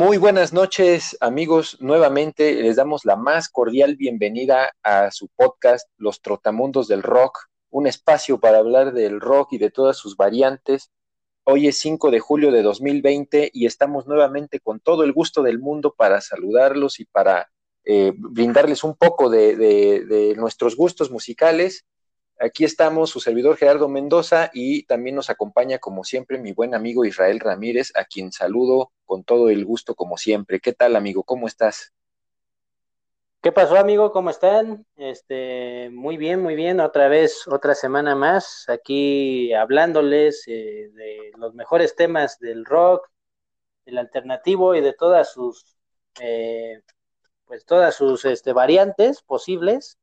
Muy buenas noches, amigos. Nuevamente les damos la más cordial bienvenida a su podcast Los Trotamundos del Rock, un espacio para hablar del rock y de todas sus variantes. Hoy es 5 de julio de 2020 y estamos nuevamente con todo el gusto del mundo para saludarlos y para eh, brindarles un poco de, de nuestros gustos musicales Aquí estamos, su servidor Gerardo Mendoza, y también nos acompaña, como siempre, mi buen amigo Israel Ramírez, a quien saludo con todo el gusto, como siempre. ¿Qué tal, amigo? ¿Cómo estás? ¿Qué pasó, amigo? ¿Cómo están? Este, muy bien, muy bien. Otra vez, otra semana más, aquí hablándoles eh, de los mejores temas del rock, del alternativo y de todas sus, eh, pues todas sus este, variantes posibles.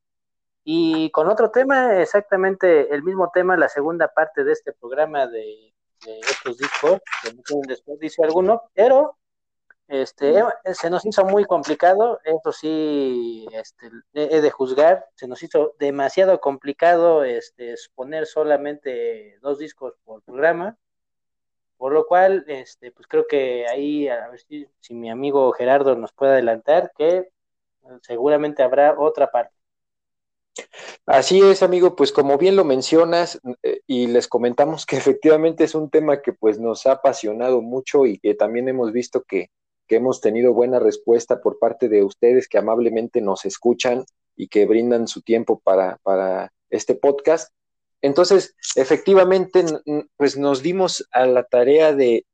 Y con otro tema, exactamente el mismo tema, la segunda parte de este programa de, estos discos, que no tienen desperdicio alguno, pero este, se nos hizo muy complicado, eso sí, este, he de juzgar, se nos hizo demasiado complicado este, exponer solamente dos discos por programa, por lo cual, este, pues creo que ahí, a ver si, si mi amigo Gerardo nos puede adelantar, que seguramente habrá otra parte. Así es, amigo, pues como bien lo mencionas eh, y les comentamos que efectivamente es un tema que pues nos ha apasionado mucho y que también hemos visto que, hemos tenido buena respuesta por parte de ustedes que amablemente nos escuchan y que brindan su tiempo para, para este podcast. Entonces, efectivamente, pues nos dimos a la tarea de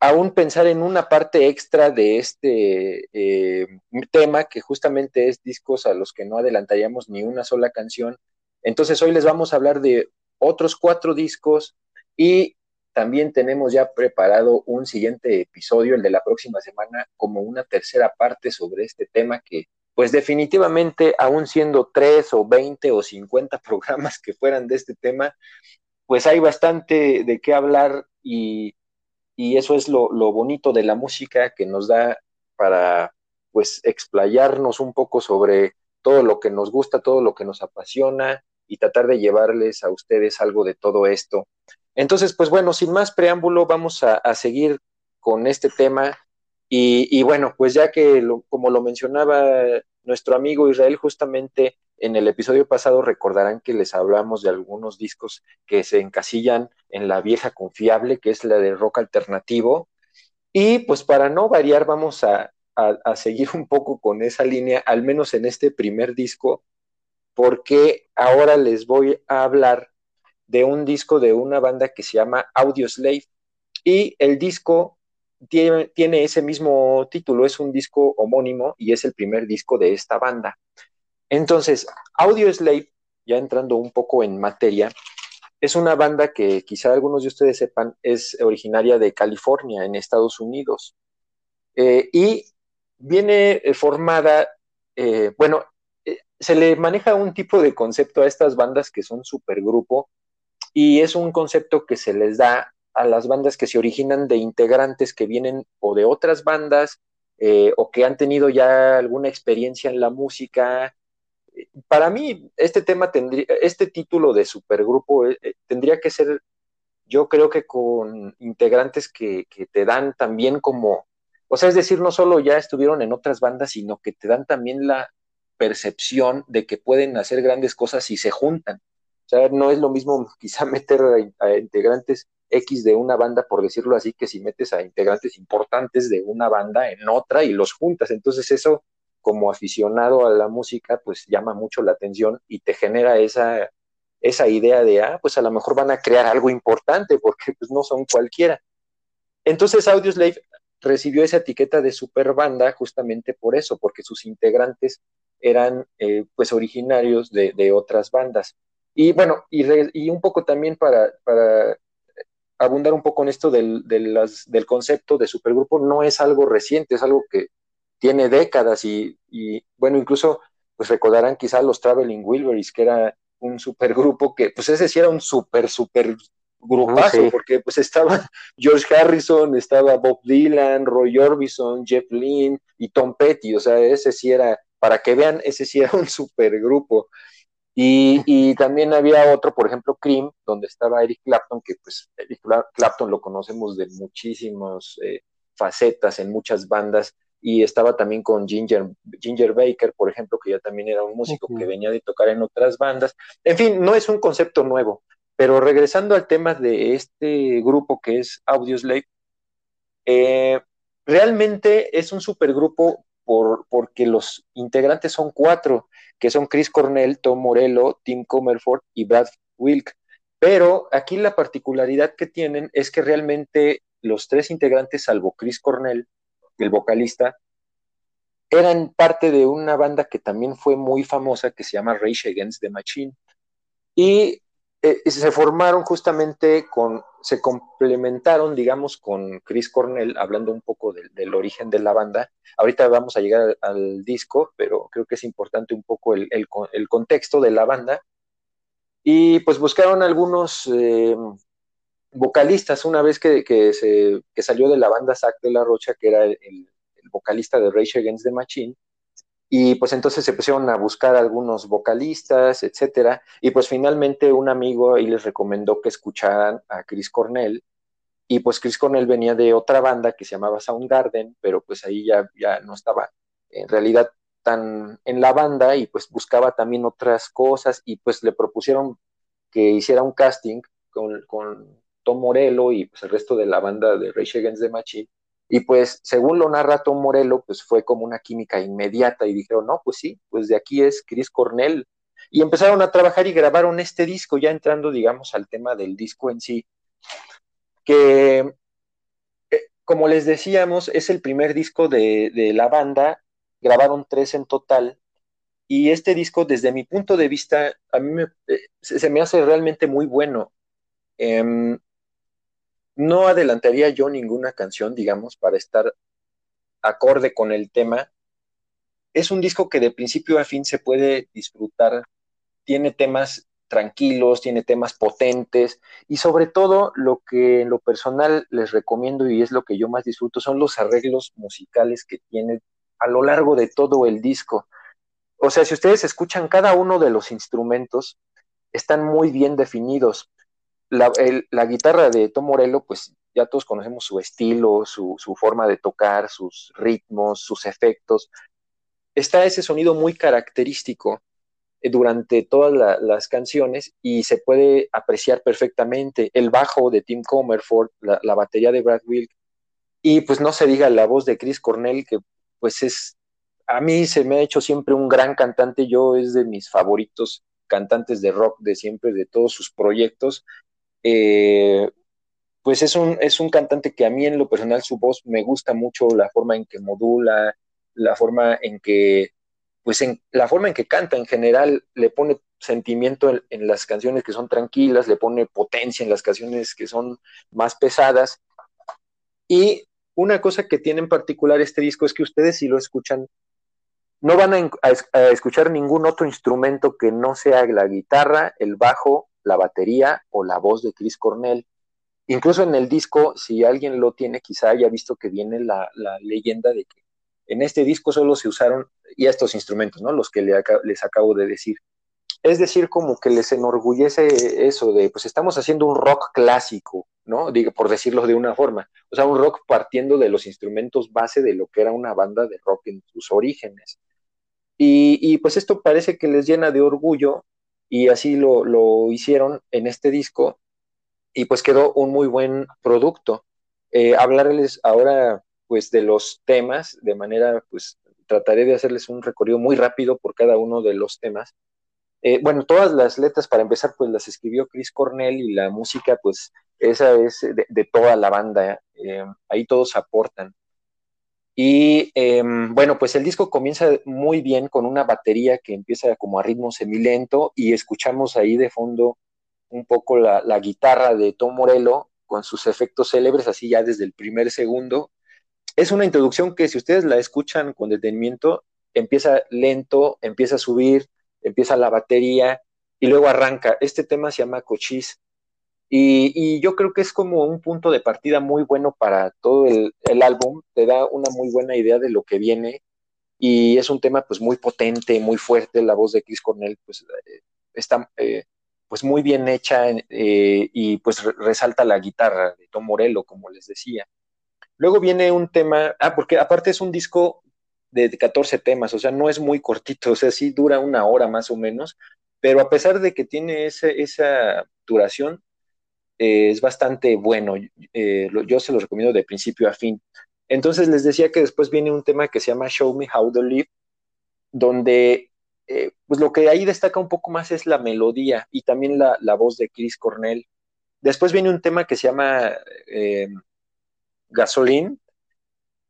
aún pensar en una parte extra de este eh, tema, que justamente es discos a los que no adelantaríamos ni una sola canción. Entonces hoy les vamos a hablar de otros cuatro discos y también tenemos ya preparado un siguiente episodio, el de la próxima semana, como una tercera parte sobre este tema que, pues definitivamente, aún siendo tres o veinte o cincuenta programas que fueran de este tema, pues hay bastante de qué hablar y y eso es lo, bonito de la música que nos da para pues explayarnos un poco sobre todo lo que nos gusta, todo lo que nos apasiona y tratar de llevarles a ustedes algo de todo esto. Entonces, pues bueno, sin más preámbulo, vamos a, seguir con este tema. Y, bueno, pues ya que, como lo mencionaba nuestro amigo Israel, justamente en el episodio pasado recordarán que les hablamos de algunos discos que se encasillan en la vieja confiable, que es la de rock alternativo. Y pues para no variar, vamos a, seguir un poco con esa línea, al menos en este primer disco, porque ahora les voy a hablar de un disco de una banda que se llama Audio Slave. Y el disco tiene, tiene, ese mismo título, es un disco homónimo y es el primer disco de esta banda. Entonces, Audio Slave, ya entrando un poco en materia, es una banda que quizá algunos de ustedes sepan, es originaria de California, en Estados Unidos. Eh, y viene eh, formada, eh, bueno, se le maneja un tipo de concepto a estas bandas que son supergrupo, y es un concepto que se les da a las bandas que se originan de integrantes que vienen o de otras bandas o que han tenido ya alguna experiencia en la música para mí, este tema tendría, este título de supergrupo eh, eh, tendría que ser, yo creo que con integrantes que, te dan también como, o sea, es decir, no solo ya estuvieron en otras bandas, sino que te dan también la percepción de que pueden hacer grandes cosas si se juntan. O sea, no es lo mismo quizá meter a, integrantes X de una banda, por decirlo así, que si metes a integrantes importantes de una banda en otra y los juntas. Entonces eso como aficionado a la música, pues llama mucho la atención y te genera esa, esa idea de, ah, pues a lo mejor van a crear algo importante porque pues no son cualquiera. Entonces Audioslave recibió esa etiqueta de super banda justamente por eso, porque sus integrantes eran eh, pues originarios de, otras bandas. Y bueno, y, un poco también para, para abundar un poco en esto del, del concepto de supergrupo, no es algo reciente, es algo que tiene décadas y, bueno, incluso pues recordarán quizá los Traveling Wilburys, que era un supergrupo que, pues ese sí era un super, super grupazo, porque pues estaba George Harrison, estaba Bob Dylan, Roy Orbison, Jeff Lynne y Tom Petty, o sea, ese sí era, para que vean, ese sí era un supergrupo. Y, y también había otro, por ejemplo, Cream, donde estaba Eric Clapton, que pues Eric Clapton lo conocemos de muchísimos eh, facetas en muchas bandas y estaba también con Ginger, Ginger Baker, por ejemplo, que ya también era un músico que venía de tocar en otras bandas. En fin, no es un concepto nuevo, pero regresando al tema de este grupo que es Audioslave, eh, realmente es un supergrupo por, porque los integrantes son cuatro, que son Chris Cornell, Tom Morello, Tim Comerford y Brad Wilk. Pero aquí la particularidad que tienen es que realmente los tres integrantes, salvo Chris Cornell, el vocalista, eran parte de una banda que también fue muy famosa que se llama Rage Against the Machine. Y eh, se formaron justamente con, se complementaron, digamos, con Chris Cornell, hablando un poco del origen de la banda. Ahorita vamos a llegar al, disco, pero creo que es importante un poco el, el, contexto de la banda. Y pues buscaron algunos eh, vocalistas, una vez que, que, se, que salió de la banda Zack de la Rocha, que era el, vocalista de Rage Against the Machine, y pues entonces se pusieron a buscar algunos vocalistas, etcétera. Y pues finalmente un amigo ahí les recomendó que escucharan a Chris Cornell. Y pues Chris Cornell venía de otra banda que se llamaba Soundgarden, pero pues ahí ya, ya no estaba en realidad tan en la banda y pues buscaba también otras cosas y pues le propusieron que hiciera un casting con, con Tom Morello y pues el resto de la banda de Rage Against the Machine y pues, según lo narra Tom Morello, pues fue como una química inmediata y dijeron, no, pues sí, pues de aquí es Chris Cornell. Y empezaron a trabajar y grabaron este disco, ya entrando, digamos, al tema del disco en sí, que, eh, como les decíamos, es el primer disco de, la banda, grabaron tres en total, y este disco, desde mi punto de vista, a mí eh, se, me hace realmente muy bueno. Em, no adelantaría yo ninguna canción, digamos, para estar acorde con el tema. Es un disco que de principio a fin se puede disfrutar. Tiene temas tranquilos, tiene temas potentes y sobre todo lo que en lo personal les recomiendo y es lo que yo más disfruto son los arreglos musicales que tiene a lo largo de todo el disco. O sea, si ustedes escuchan cada uno de los instrumentos, están muy bien definidos la, guitarra de Tom Morello, pues ya todos conocemos su estilo, su, forma de tocar, sus ritmos, sus efectos. Está ese sonido muy característico eh, durante todas las canciones y se puede apreciar perfectamente. El bajo de Tim Comerford, la, la, batería de Brad Wilk y pues no se diga la voz de Chris Cornell que pues es a mí se me ha hecho siempre un gran cantante, yo es de mis favoritos cantantes de rock de siempre, de todos sus proyectos eh, pues es un, es un cantante que a mí en lo personal su voz me gusta mucho, la forma en que modula, la forma en que, pues en la forma en que canta en general, le pone sentimiento en, las canciones que son tranquilas, le pone potencia en las canciones que son más pesadas. Y una cosa que tiene en particular este disco es que ustedes si lo escuchan, no van a escuchar ningún otro instrumento que no sea la guitarra, el bajo la batería o la voz de Chris Cornell. Incluso en el disco, si alguien lo tiene, quizá haya visto que viene la, leyenda de que en este disco solo se usaron y estos instrumentos, ¿no? Los que les acabo de decir. Es decir, como que les enorgullece eso de, pues estamos haciendo un rock clásico, ¿no? Digo, por decirlo de una forma. O sea, un rock partiendo de los instrumentos base de lo que era una banda de rock en sus orígenes. Y, y, pues esto parece que les llena de orgullo y así lo, lo hicieron en este disco y pues quedó un muy buen producto. Eh, hablarles ahora pues de los temas de manera pues trataré de hacerles un recorrido muy rápido por cada uno de los temas. Eh, bueno, todas las letras para empezar pues las escribió Chris Cornell y la música pues esa es de, toda la banda, eh, ahí todos aportan. Y em, bueno, pues el disco comienza muy bien con una batería que empieza como a ritmo semilento y escuchamos ahí de fondo un poco la, guitarra de Tom Morello con sus efectos célebres, así ya desde el primer segundo. Es una introducción que si ustedes la escuchan con detenimiento, empieza lento, empieza a subir, empieza la batería y luego arranca. Este tema se llama Cochise y, yo creo que es como un punto de partida muy bueno para todo el, álbum, te da una muy buena idea de lo que viene y es un tema pues muy potente, muy fuerte, la voz de Chris Cornell pues eh, está eh, pues muy bien hecha eh, y pues resalta la guitarra de Tom Morello, como les decía. Luego viene un tema, ah, porque aparte es un disco de 14 temas, o sea, no es muy cortito, o sea, sí dura una hora más o menos, pero a pesar de que tiene esa duración, eh, es bastante bueno. Eh, yo se lo recomiendo de principio a fin. Entonces les decía que después viene un tema que se llama Show Me How to Live, donde eh, pues lo que ahí destaca un poco más es la melodía y también la, la voz de Chris Cornell. Después viene un tema que se llama Gasoline,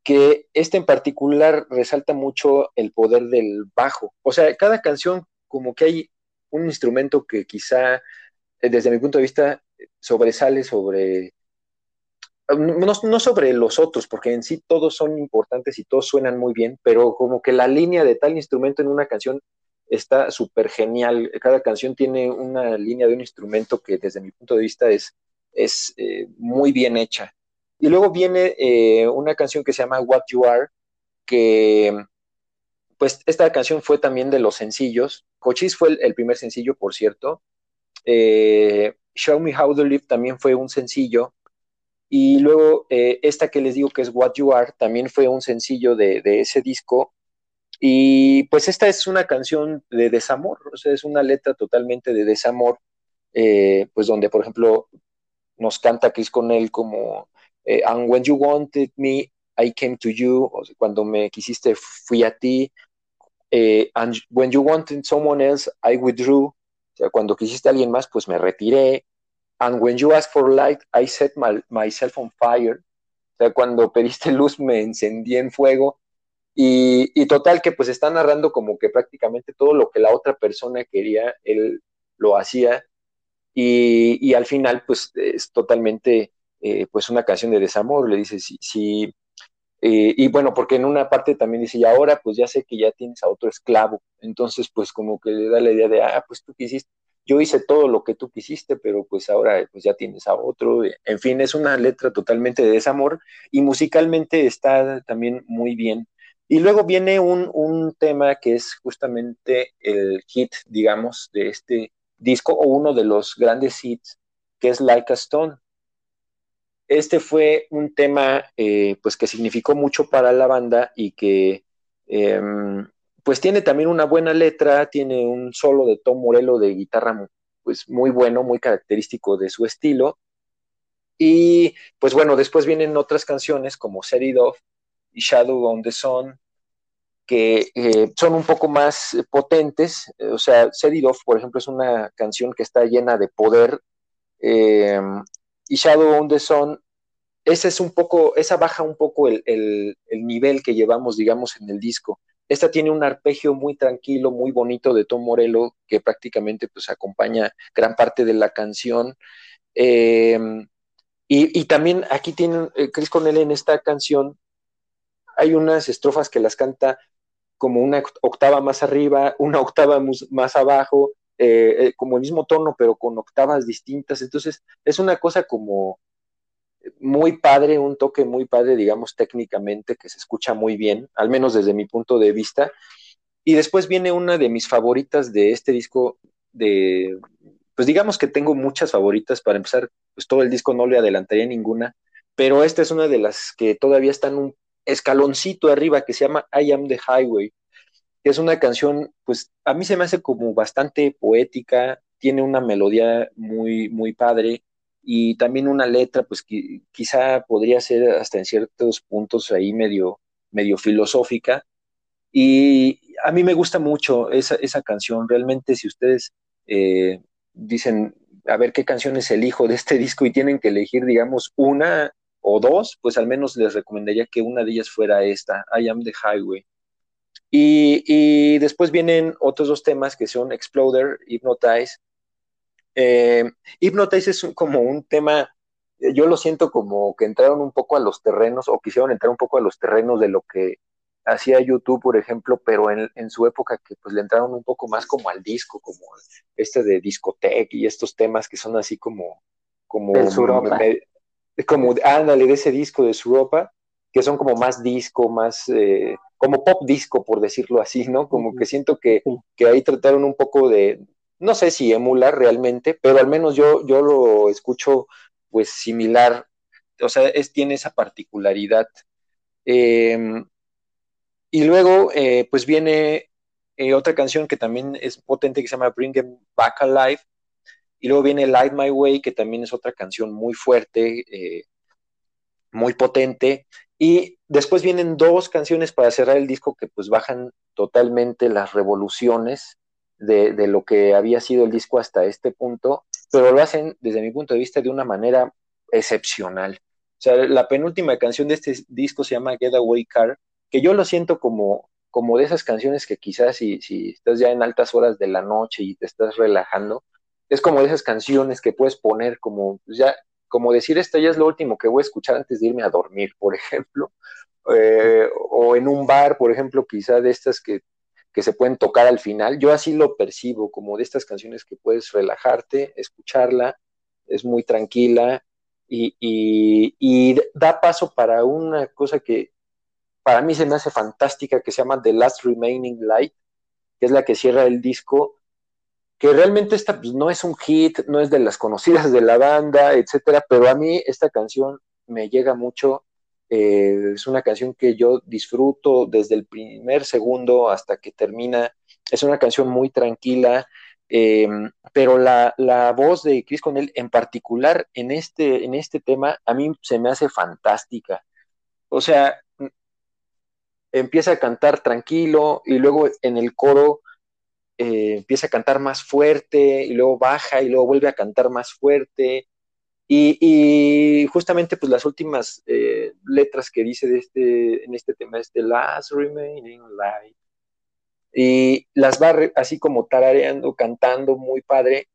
que este en particular resalta mucho el poder del bajo. O sea, cada canción como que hay un instrumento que quizá, desde mi punto de vista, sobresale sobre, no, sobre los otros, porque en sí todos son importantes y todos suenan muy bien, pero como que la línea de tal instrumento en una canción está súper genial. Cada canción tiene una línea de un instrumento que desde mi punto de vista es, es eh, muy bien hecha. Y luego viene eh, una canción que se llama What You Are, que pues esta canción fue también de los sencillos. Cochise fue el, primer sencillo, por cierto. Eh, Show Me How to Live también fue un sencillo. Y luego eh, esta que les digo que es What You Are también fue un sencillo de, ese disco. Y pues esta es una canción de desamor, o sea, es una letra totalmente de desamor, pues donde, por ejemplo, nos canta Chris Cornell como eh, and when you wanted me, I came to you. cuando me quisiste, fui a ti. Eh, and when you wanted someone else, I withdrew. Sea, cuando quisiste a alguien más, pues me retiré. And when you asked for light, I set myself on fire. O sea, cuando pediste luz, me encendí en fuego. Y, total que pues está narrando como que prácticamente todo lo que la otra persona quería, él lo hacía. Y, y al final pues es totalmente eh, pues una canción de desamor, le dice, sí, eh, y bueno, porque en una parte también dice, y ahora pues ya sé que ya tienes a otro esclavo, entonces pues como que le da la idea de, ah, pues tú quisiste, yo hice todo lo que tú quisiste, pero pues ahora pues ya tienes a otro, en fin, es una letra totalmente de desamor y musicalmente está también muy bien. Y luego viene un, un tema que es justamente el hit, digamos, de este disco, o uno de los grandes hits, que es Like a Stone este fue un tema eh, pues que significó mucho para la banda y que em, pues tiene también una buena letra, tiene un solo de Tom Morello de guitarra pues muy bueno, muy característico de su estilo. Y pues bueno, después vienen otras canciones como Set Off y Shadow on the Sun, que eh, son un poco más potentes. O sea, Set Off, por ejemplo, es una canción que está llena de poder. Em, y Shadow on the Sun, esa es un poco, esa baja un poco el, el, nivel que llevamos, digamos, en el disco. Esta tiene un arpegio muy tranquilo, muy bonito de Tom Morello, que prácticamente pues acompaña gran parte de la canción. Em, y, y, también aquí tiene eh, Chris Cornell en esta canción, hay unas estrofas que las canta como una octava más arriba, una octava más abajo, eh, eh, como el mismo tono, pero con octavas distintas. Entonces, es una cosa como muy padre, un toque muy padre, digamos, técnicamente, que se escucha muy bien, al menos desde mi punto de vista. Y después viene una de mis favoritas de este disco, de, pues digamos que tengo muchas favoritas, para empezar, pues todo el disco no le adelantaría ninguna, pero esta es una de las que todavía están un escaloncito arriba, que se llama I Am the Highway es una canción, pues a mí se me hace como bastante poética, tiene una melodía muy, muy padre y también una letra, pues quizá podría ser hasta en ciertos puntos ahí medio, medio filosófica. Y a mí me gusta mucho esa, esa canción, realmente si ustedes eh, dicen, a ver qué canciones elijo de este disco y tienen que elegir, digamos, una o dos, pues al menos les recomendaría que una de ellas fuera esta, I Am the Highway. Y, después vienen otros dos temas que son Exploder, Hypnotize. Eh, Hypnotize es como un tema, yo lo siento como que entraron un poco a los terrenos o quisieron entrar un poco a los terrenos de lo que hacía YouTube, por ejemplo, pero en, su época que pues le entraron un poco más como al disco, como este de discoteca y estos temas que son así como... como como, ándale, de ese disco de su ropa, que son como más disco, más... Eh, como pop disco, por decirlo así, ¿no? Como que siento que, que, ahí trataron un poco de, no sé si emular realmente, pero al menos yo, yo lo escucho pues similar, o sea, es, tiene esa particularidad. Em, y luego, eh, pues viene eh, otra canción que también es potente que se llama Bring Them Back Alive. Y luego viene Light My Way, que también es otra canción muy fuerte, muy potente. Y después vienen dos canciones para cerrar el disco que pues bajan totalmente las revoluciones de, de, lo que había sido el disco hasta este punto, pero lo hacen desde mi punto de vista de una manera excepcional. O sea, la penúltima canción de este disco se llama Getaway Car, que yo lo siento como, como de esas canciones que quizás si, si estás ya en altas horas de la noche y te estás relajando, es como de esas canciones que puedes poner como ya, como decir, esto ya es lo último que voy a escuchar antes de irme a dormir, por ejemplo, eh, o en un bar, por ejemplo, quizá de estas que, que se pueden tocar al final, yo así lo percibo, como de estas canciones que puedes relajarte, escucharla, es muy tranquila y, y, y da paso para una cosa que, para mí se me hace fantástica, que se llama The Last Remaining Light, que es la que cierra el disco, que realmente esta pues, no es un hit, no es de las conocidas de la banda, etcétera, pero a mí esta canción me llega mucho. Eh, es una canción que yo disfruto desde el primer segundo hasta que termina. Es una canción muy tranquila, eh, pero la, la, voz de Chris Cornell en particular en este, en este tema a mí se me hace fantástica. O sea, empieza a cantar tranquilo y luego en el coro eh, empieza a cantar más fuerte y luego baja y luego vuelve a cantar más fuerte. Y, y justamente pues las últimas eh, letras que dice de este, en este tema es The Last Remaining Light. Y las va así como tarareando, cantando muy padre.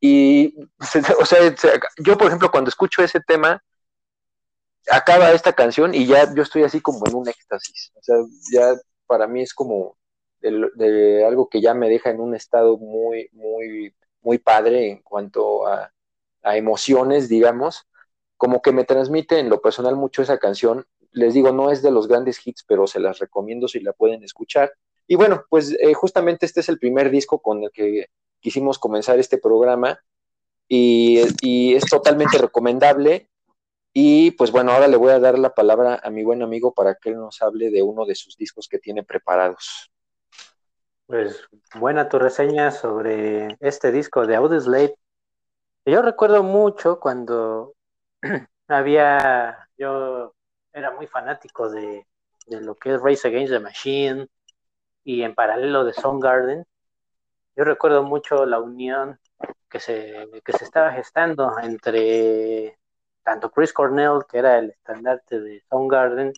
Y, o sea, yo por ejemplo cuando escucho ese tema, acaba esta canción y ya yo estoy así como en un éxtasis. O sea, ya para mí es como de, algo que ya me deja en un estado muy, muy, muy padre en cuanto a, emociones, digamos. Como que me transmite en lo personal mucho esa canción. Les digo, no es de los grandes hits, pero se las recomiendo si la pueden escuchar. Y bueno, pues eh, justamente este es el primer disco con el que quisimos comenzar este programa y, y es totalmente recomendable y pues bueno, ahora le voy a dar la palabra a mi buen amigo para que él nos hable de uno de sus discos que tiene preparados. Pues buena tu reseña sobre este disco de Audioslave. Yo recuerdo mucho cuando había, yo era muy fanático de, de, lo que es Race Against the Machine y en paralelo de Garden. Yo recuerdo mucho la unión que se, que se estaba gestando entre tanto Chris Cornell, que era el estandarte de Soundgarden,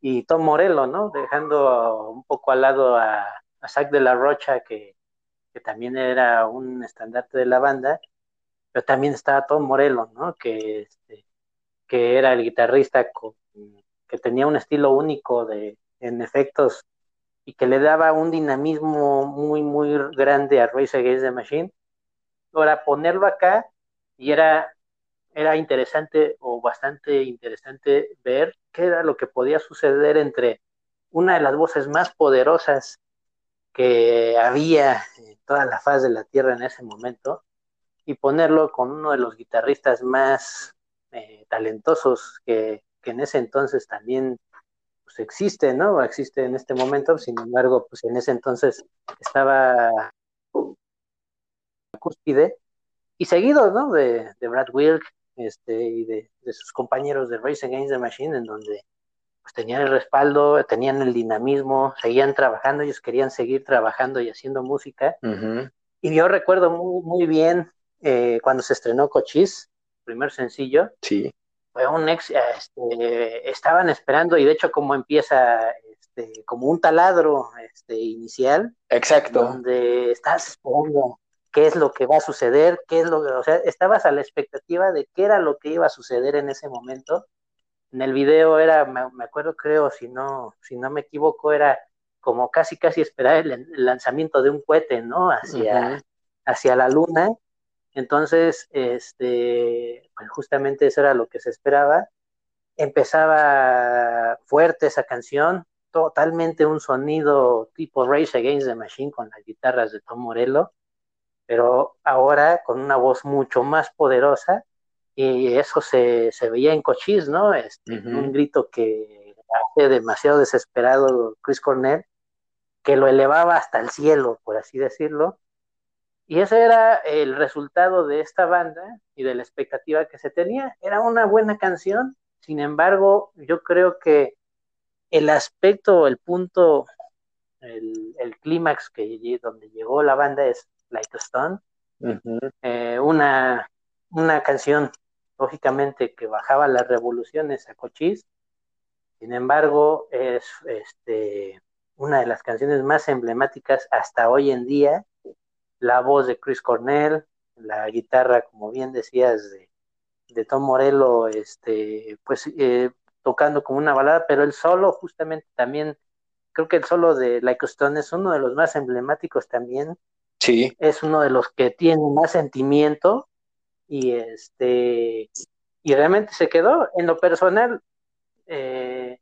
y Tom Morello, ¿no? Dejando un poco al lado a, a Zach de la Rocha, que, también era un estandarte de la banda, pero también estaba Tom Morello, ¿no? Que, este, que era el guitarrista que tenía un estilo único de, en efectos y que le daba un dinamismo muy, muy grande a Race Against the Machine. Ahora, ponerlo acá y era era interesante o bastante interesante ver qué era lo que podía suceder entre una de las voces más poderosas que había en toda la faz de la Tierra en ese momento y ponerlo con uno de los guitarristas más eh, talentosos que, que, en ese entonces también pues, existe, ¿no? Existe en este momento, sin embargo, pues en ese entonces estaba cúspide y seguido, ¿no? De, de Brad Wilk, este, y de, sus compañeros de Race Against the Machine, en donde pues, tenían el respaldo, tenían el dinamismo, seguían trabajando, ellos querían seguir trabajando y haciendo música. Y yo recuerdo muy, muy bien eh, cuando se estrenó Cochise, primer sencillo. Sí. Fue un ex, este, estaban esperando, y de hecho, como empieza este, como un taladro este, inicial. Exacto. Donde estás esperando qué es lo que va a suceder, qué es lo que, o sea, estabas a la expectativa de qué era lo que iba a suceder en ese momento. En el video era, me, acuerdo, creo, si no, si no me equivoco, era como casi, casi esperar el, lanzamiento de un cohete, ¿no? Hacia, hacia la luna. Entonces, este, pues justamente eso era lo que se esperaba. Empezaba fuerte esa canción, totalmente un sonido tipo Race Against the Machine con las guitarras de Tom Morello pero ahora con una voz mucho más poderosa y eso se, veía en Cochise, ¿no? Este, Un grito que hace demasiado desesperado Chris Cornell, que lo elevaba hasta el cielo, por así decirlo. Y ese era el resultado de esta banda y de la expectativa que se tenía. Era una buena canción, sin embargo, yo creo que el aspecto, el punto, el, clímax que donde llegó la banda es Like a Stone, eh, una, una canción lógicamente que bajaba las revoluciones a Cochise, sin embargo es este, una de las canciones más emblemáticas hasta hoy en día, la voz de Chris Cornell, la guitarra, como bien decías, de, de Tom Morello, este, pues eh, tocando como una balada, pero el solo justamente también, creo que el solo de Like Stone es uno de los más emblemáticos también. Sí. Es uno de los que tiene más sentimiento y este y realmente se quedó. En lo personal eh,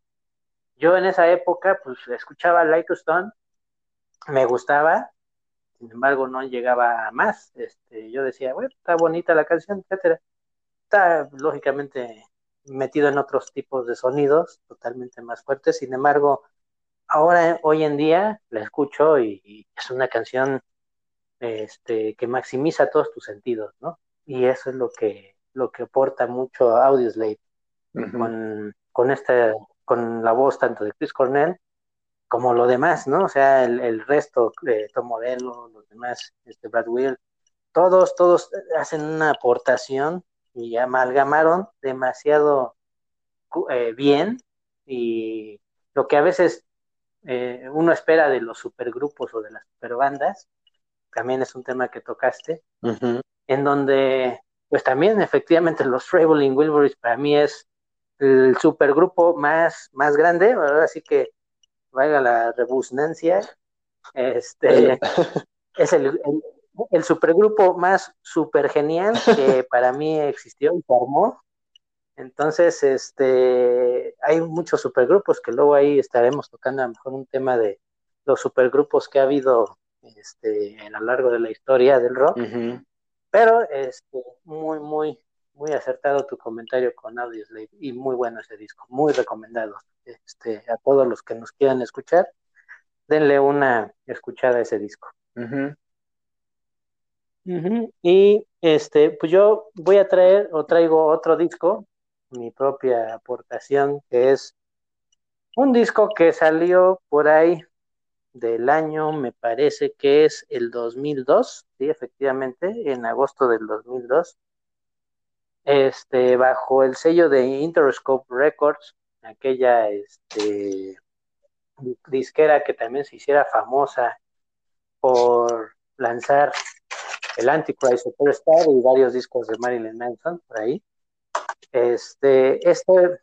yo en esa época pues escuchaba Like Stone me gustaba sin embargo no llegaba a más. Este yo decía bueno está bonita la canción etcétera. Está lógicamente metido en otros tipos de sonidos totalmente más fuertes. Sin embargo ahora hoy en día la escucho y, es una canción este, que maximiza todos tus sentidos, ¿no? Y eso es lo que, lo que aporta mucho a Audioslave con, con, esta, con la voz tanto de Chris Cornell como lo demás, ¿no? O sea, el, resto, de Tom Morello, los demás, este Brad Will, todos, todos hacen una aportación y amalgamaron demasiado eh, bien y lo que a veces eh, uno espera de los supergrupos o de las superbandas, también es un tema que tocaste, en donde, pues también efectivamente los Traveling Wilburys para mí es el supergrupo más, más grande, ahora sí que vaya la rebusnancia, este, es el, el, supergrupo más super genial que para mí existió y formó. Entonces, este, hay muchos supergrupos que luego ahí estaremos tocando a lo mejor un tema de los supergrupos que ha habido este, a lo largo de la historia del rock. Pero este, muy, muy, muy acertado tu comentario con Audioslave y muy bueno ese disco, muy recomendado. Este, a todos los que nos quieran escuchar, denle una escuchada a ese disco. Y este, pues yo voy a traer o traigo otro disco, mi propia aportación, que es un disco que salió por ahí del año, me parece que es el 2002, sí, efectivamente, en agosto del 2002, este, bajo el sello de Interscope Records, aquella este, disquera que también se hiciera famosa por lanzar el Antichrist Superstar y varios discos de Marilyn Manson por ahí. Este, este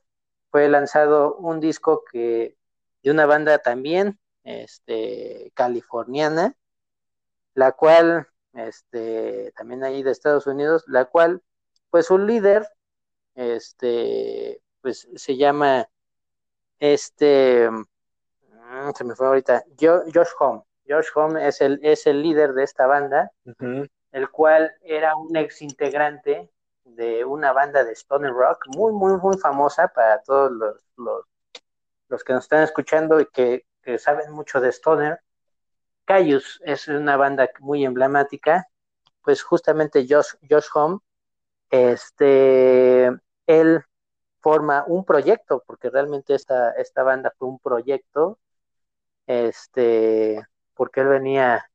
fue lanzado un disco que de una banda también este, californiana, la cual, este, también ahí de Estados Unidos, la cual, pues su líder, este, pues se llama, este, mm, se me fue ahorita, Josh Home. Josh Home es el, es el líder de esta banda, el cual era un ex integrante de una banda de Stone Rock muy, muy, muy famosa para todos los, los, los que nos están escuchando y que que saben mucho de Stoner. Caius es una banda muy emblemática, pues justamente Josh, Josh Home, este, él forma un proyecto, porque realmente esta, esta banda fue un proyecto, este, porque él venía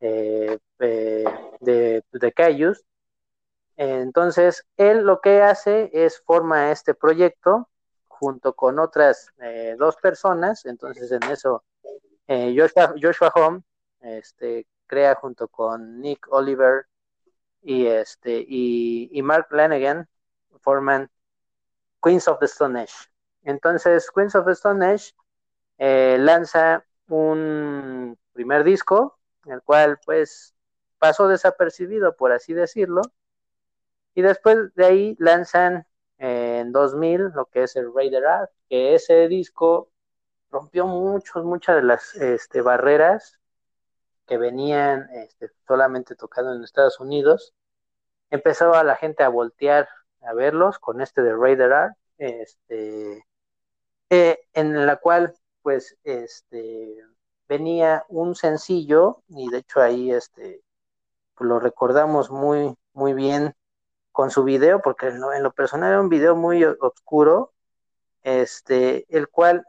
eh, eh, de, de Caius. Entonces, él lo que hace es forma este proyecto junto con otras eh, dos personas, entonces en eso eh, Joshua, Joshua Home este, crea junto con Nick Oliver y, este, y, Mark Lanigan forman Queens of the Stone Age. Entonces Queens of the Stone Age eh, lanza un primer disco, el cual pues pasó desapercibido, por así decirlo, y después de ahí lanzan en 2000 lo que es el Raider Art, que ese disco rompió muchos, muchas de las este, barreras que venían este, solamente tocando en Estados Unidos. Empezó a la gente a voltear a verlos con este de Raider Art, este, en la cual pues este venía un sencillo y de hecho ahí este pues, lo recordamos muy muy bien con su video porque en lo, personal era un video muy oscuro este el cual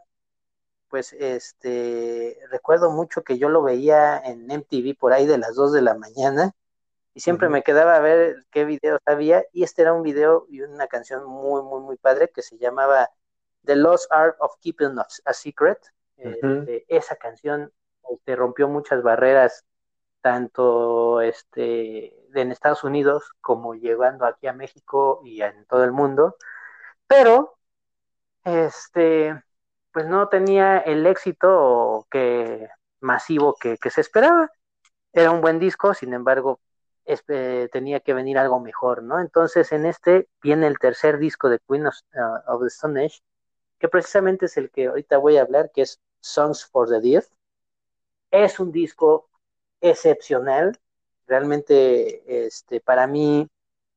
pues este recuerdo mucho que yo lo veía en MTV por ahí de las 2 de la mañana y siempre me quedaba a ver qué videos había y este era un video y una canción muy muy muy padre que se llamaba The Lost Art of Keeping a Secret. Este, esa canción te este, rompió muchas barreras, tanto este, en Estados Unidos como llegando aquí a México y en todo el mundo, pero este, pues no tenía el éxito que, masivo que, se esperaba. Era un buen disco, sin embargo, este, tenía que venir algo mejor, ¿no? Entonces en este viene el tercer disco de Queen of, uh, of the Stone Age, que precisamente es el que ahorita voy a hablar, que es Songs for the Deaf. Es un disco excepcional. Realmente, este, para mí,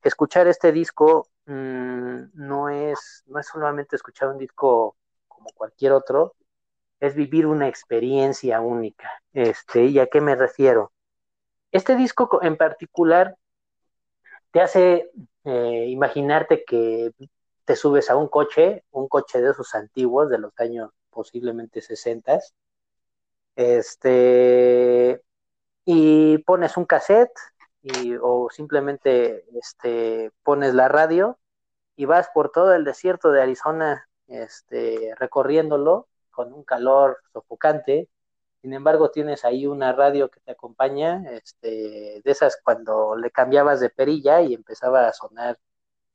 escuchar este disco mm, no, es, no es solamente escuchar un disco como cualquier otro, es vivir una experiencia única. Este, ¿Y a qué me refiero? Este disco en particular te hace eh, imaginarte que te subes a un coche, un coche de esos antiguos de los años posiblemente 60 este y pones un cassette y, o simplemente este pones la radio y vas por todo el desierto de Arizona este recorriéndolo con un calor sofocante sin embargo tienes ahí una radio que te acompaña este de esas cuando le cambiabas de perilla y empezaba a sonar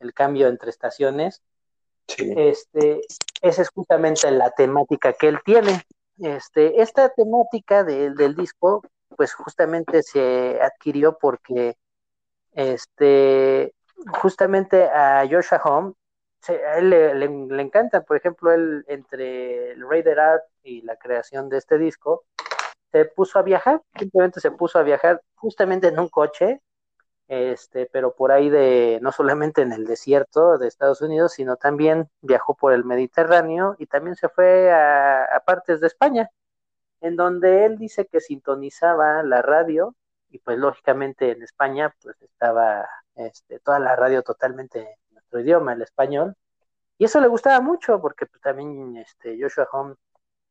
el cambio entre estaciones. Este, esa es justamente la temática que él tiene. Este, esta temática del disco, pues justamente se adquirió porque este, justamente a Joshua Home, a él le, encanta, por ejemplo, él entre el Raider Art y la creación de este disco, se puso a viajar, simplemente se puso a viajar justamente en un coche este, pero por ahí de, no solamente en el desierto de Estados Unidos, sino también viajó por el Mediterráneo y también se fue a, partes de España, en donde él dice que sintonizaba la radio y pues lógicamente en España pues estaba este, toda la radio totalmente en idioma, el español, y eso le gustaba mucho porque pues, también este, Joshua Home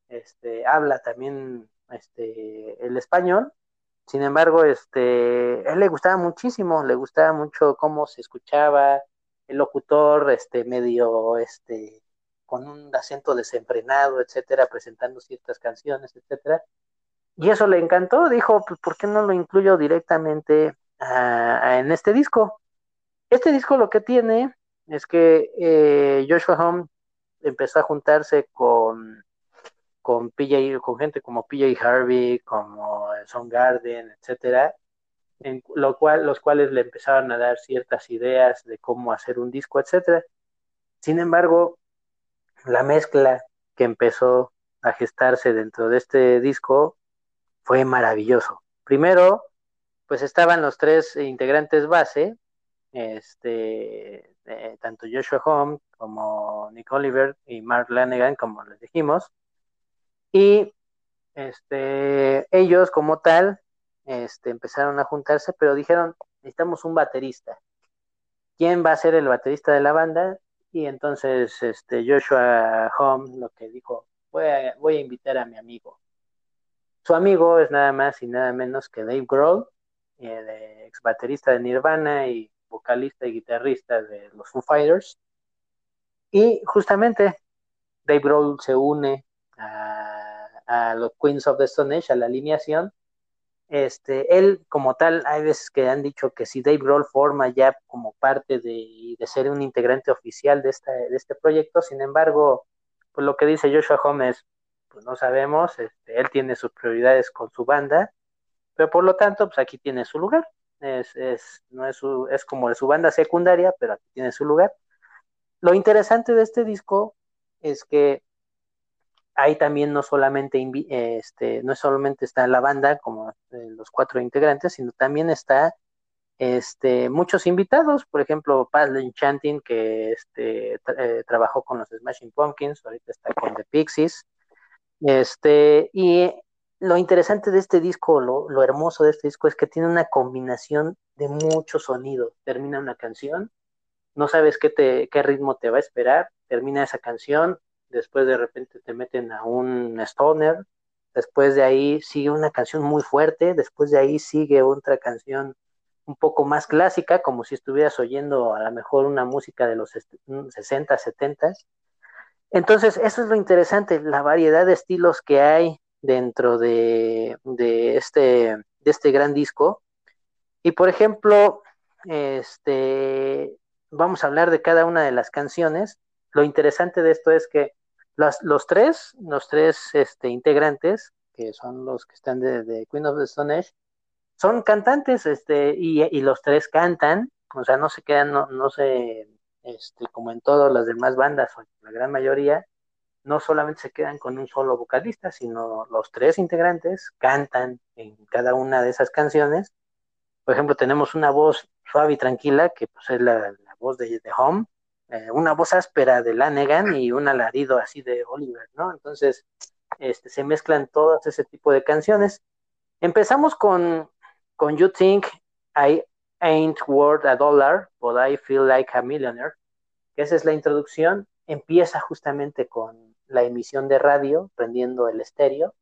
este, habla también este, el español sin embargo, este, a él le gustaba muchísimo, le gustaba mucho cómo se escuchaba el locutor, este, medio, este, con un acento desenfrenado, etcétera, presentando ciertas canciones, etcétera. Y eso le encantó, dijo, pues, ¿por qué no lo incluyo directamente en este disco? Este disco lo que tiene es que eh, Joshua Home empezó a juntarse con con PJ, con gente como PJ Harvey, como Son Garden, etcétera, en lo cual, los cuales le empezaban a dar ciertas ideas de cómo hacer un disco, etcétera. Sin embargo, la mezcla que empezó a gestarse dentro de este disco fue maravilloso. Primero, pues estaban los tres integrantes base, este, tanto Joshua Home como Nick Oliver y Mark Lanegan, como les dijimos, y este, ellos como tal este, empezaron a juntarse, pero dijeron, necesitamos un baterista. ¿Quién va a ser el baterista de la banda? Y entonces este, Joshua Home lo que dijo, voy a, voy a invitar a mi amigo. Su amigo es nada más y nada menos que Dave Grohl, eh, ex baterista de Nirvana y vocalista y guitarrista de los Foo Fighters. Y justamente Dave Grohl se une a, los Queens of the Stone Age, a la alineación, este, él como tal, hay veces que han dicho que si Dave Grohl forma ya como parte de, de ser un integrante oficial de, esta, de este proyecto, sin embargo, pues lo que dice Joshua Holmes, pues no sabemos, este, él tiene sus prioridades con su banda, pero por lo tanto, pues aquí tiene su lugar, es, es, no es, es como su banda secundaria, pero aquí tiene su lugar. Lo interesante de este disco es que ahí también no solamente este, no solamente está la banda como eh, los cuatro integrantes, sino también está este, muchos invitados, por ejemplo, Paz Enchanting, que este, eh, trabajó con los Smashing Pumpkins, ahorita está con The Pixies. Este, y lo interesante de este disco, lo, lo, hermoso de este disco es que tiene una combinación de muchos sonidos. Termina una canción, no sabes qué, te, qué ritmo te va a esperar, termina esa canción, después de repente te meten a un stoner, después de ahí sigue una canción muy fuerte, después de ahí sigue otra canción un poco más clásica, como si estuvieras oyendo a lo mejor una música de los 60, 70. Entonces, eso es lo interesante, la variedad de estilos que hay dentro de, de, este, de este gran disco. Y por ejemplo, este, vamos a hablar de cada una de las canciones. Lo interesante de esto es que los tres, los tres este, integrantes, que son los que están de, Queen of the Stone Age, son cantantes, este, y, los tres cantan, o sea, no se quedan, no, no se, este, como en todas las demás bandas, o la gran mayoría, no solamente se quedan con un solo vocalista, sino los tres integrantes cantan en cada una de esas canciones. Por ejemplo, tenemos una voz suave y tranquila, que pues es la, voz de The Home, eh, una voz áspera de Lanegan y un alarido así de Oliver, ¿no? Entonces, este, se mezclan todos ese tipo de canciones. Empezamos con, con You Think I Ain't Worth a Dollar, but I Feel Like a Millionaire, que esa es la introducción. Empieza justamente con la emisión de radio, prendiendo el estéreo.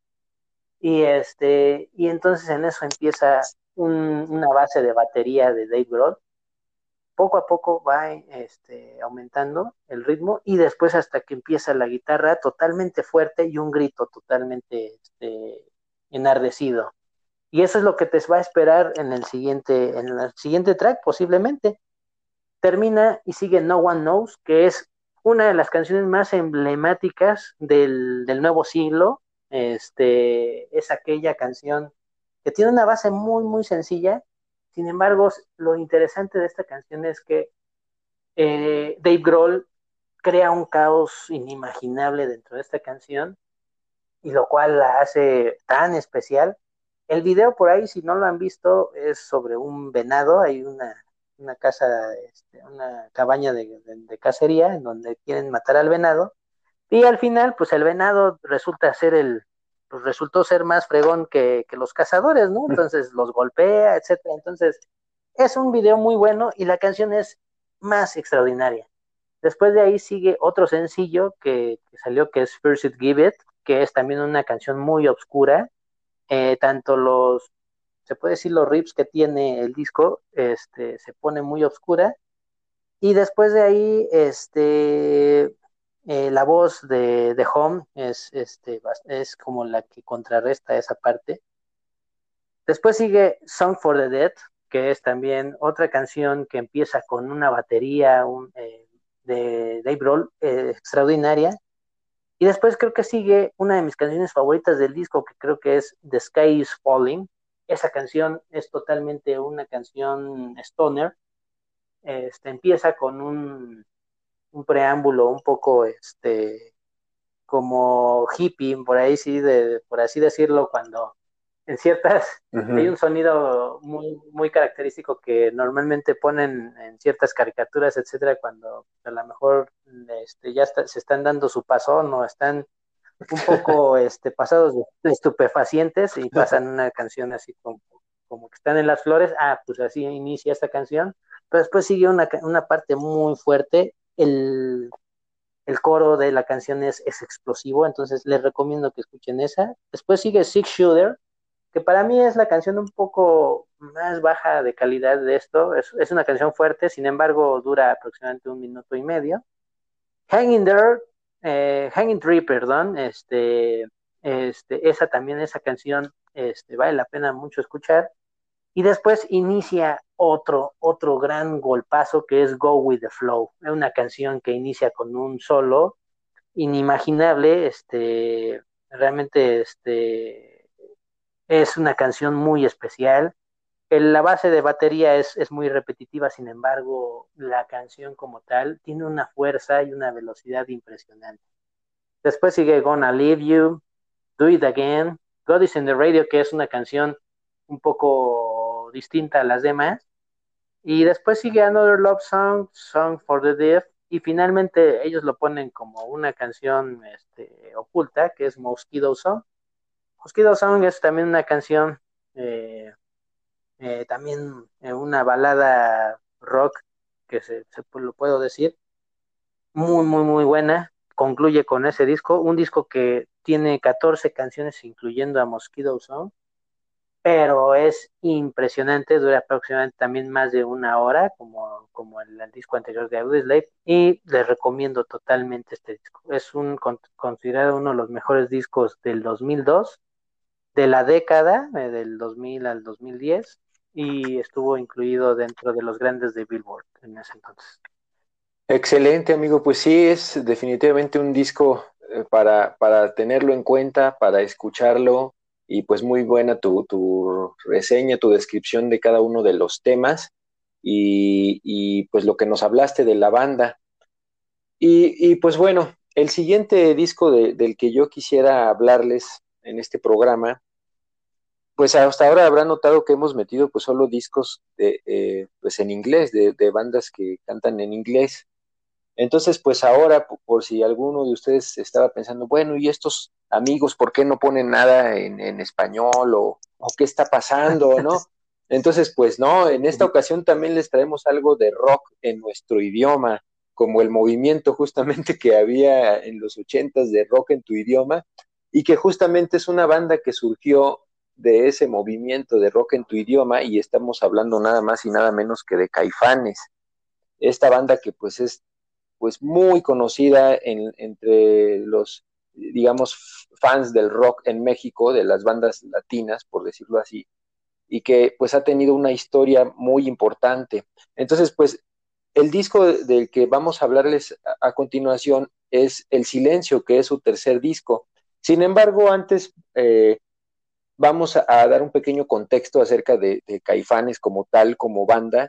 Y, este, y entonces en eso empieza una base de batería de Dave Grohl poco a poco va este, aumentando el ritmo y después hasta que empieza la guitarra totalmente fuerte y un grito totalmente este, enardecido. Y eso es lo que te va a esperar en el siguiente, en el siguiente track, posiblemente. Termina y sigue No One Knows, que es una de las canciones más emblemáticas del, nuevo siglo. Este, es aquella canción que tiene una base muy, muy sencilla, sin embargo, lo interesante de esta canción es que eh, Dave Grohl crea un caos inimaginable dentro de esta canción y lo cual la hace tan especial. El video por ahí, si no lo han visto, es sobre un venado, hay una, casa, este, una cabaña de, cacería en donde quieren matar al venado y al final, pues el venado resulta ser el, pues resultó ser más fregón que, los cazadores, ¿no? Entonces los golpea, etcétera. Entonces, es un video muy bueno y la canción es más extraordinaria. Después de ahí sigue otro sencillo que, salió que es First It Give It, que es también una canción muy oscura. Eh, tanto los, se puede decir los riffs que tiene el disco, este, se pone muy oscura. Y después de ahí, este, eh, la voz de, de Home es, este, es como la que contrarresta esa parte. Después sigue Song for the Dead, que es también otra canción que empieza con una batería eh, de Dave Roll eh, extraordinaria. Y después creo que sigue una de mis canciones favoritas del disco, que creo que es The Sky is Falling. Esa canción es totalmente una canción stoner. Este, empieza con un, un preámbulo un poco este como hippie, por ahí sí, de, por así decirlo, cuando en ciertas hay un sonido muy, muy característico que normalmente ponen en ciertas caricaturas, etcétera, cuando a lo mejor este, ya se están dando su pasón o están un poco este, pasados de estupefacientes y pasan una canción así como, como que están en las flores, ah, pues así inicia esta canción, pero después sigue una, una parte muy fuerte el, coro de la canción es, explosivo, entonces les recomiendo que escuchen esa. Después sigue Six Shooter, que para mí es la canción un poco más baja de calidad de esto. Es, una canción fuerte, sin embargo, dura aproximadamente un minuto y medio. Hanging There, eh, Hanging Tree, perdón, este, este, esa también, esa canción, este, vale la pena mucho escuchar. Y después inicia otro, otro gran golpazo que es Go With the Flow. Es una canción que inicia con un solo inimaginable, este, realmente este, es una canción muy especial. La base de batería es, es, muy repetitiva, sin embargo, la canción como tal tiene una fuerza y una velocidad impresionante. Después sigue Gonna Leave You, Do It Again, God is in the Radio, que es una canción un poco distinta a las demás. Y después sigue Another Love Song, Song for the Deaf, y finalmente ellos lo ponen como una canción este, oculta, que es Mosquito Song. Mosquito Song es también una canción, eh, eh, también una balada rock, que se, lo puedo decir, muy, muy, muy buena. Concluye con ese disco, un disco que tiene 14 canciones incluyendo a Mosquito Song, pero es impresionante, dura aproximadamente también más de una hora, como, como el, disco anterior de Audioslave, y les recomiendo totalmente este disco. Es un considerado uno de los mejores discos del 2002, de la década, eh, del 2000 al 2010, y estuvo incluido dentro de los grandes de Billboard en ese entonces. Excelente, amigo. Pues sí, es definitivamente un disco eh, para, para tenerlo en cuenta, para escucharlo, y pues muy buena tu, tu, reseña, tu descripción de cada uno de los temas y, y pues lo que nos hablaste de la banda. Y, y pues bueno, el siguiente disco de, del que yo quisiera hablarles en este programa, pues hasta ahora habrán notado que hemos metido pues solo discos de, eh, pues en inglés, de, de bandas que cantan en inglés. Entonces, pues ahora, por si alguno de ustedes estaba pensando, bueno, ¿y estos amigos por qué no ponen nada en, español o, qué está pasando, no? Entonces, pues no, en esta ocasión también les traemos algo de rock en nuestro idioma, como el movimiento justamente que había en los ochentas de rock en tu idioma, y que justamente es una banda que surgió de ese movimiento de rock en tu idioma, y estamos hablando nada más y nada menos que de Caifanes. Esta banda que pues es pues muy conocida entre los, digamos, fans del rock en México, de las bandas latinas, por decirlo así, y que pues ha tenido una historia muy importante. Entonces, pues el disco del que vamos a hablarles a, continuación es El Silencio, que es su tercer disco. Sin embargo, antes eh, vamos a, dar un pequeño contexto acerca de, Caifanes como tal, como banda,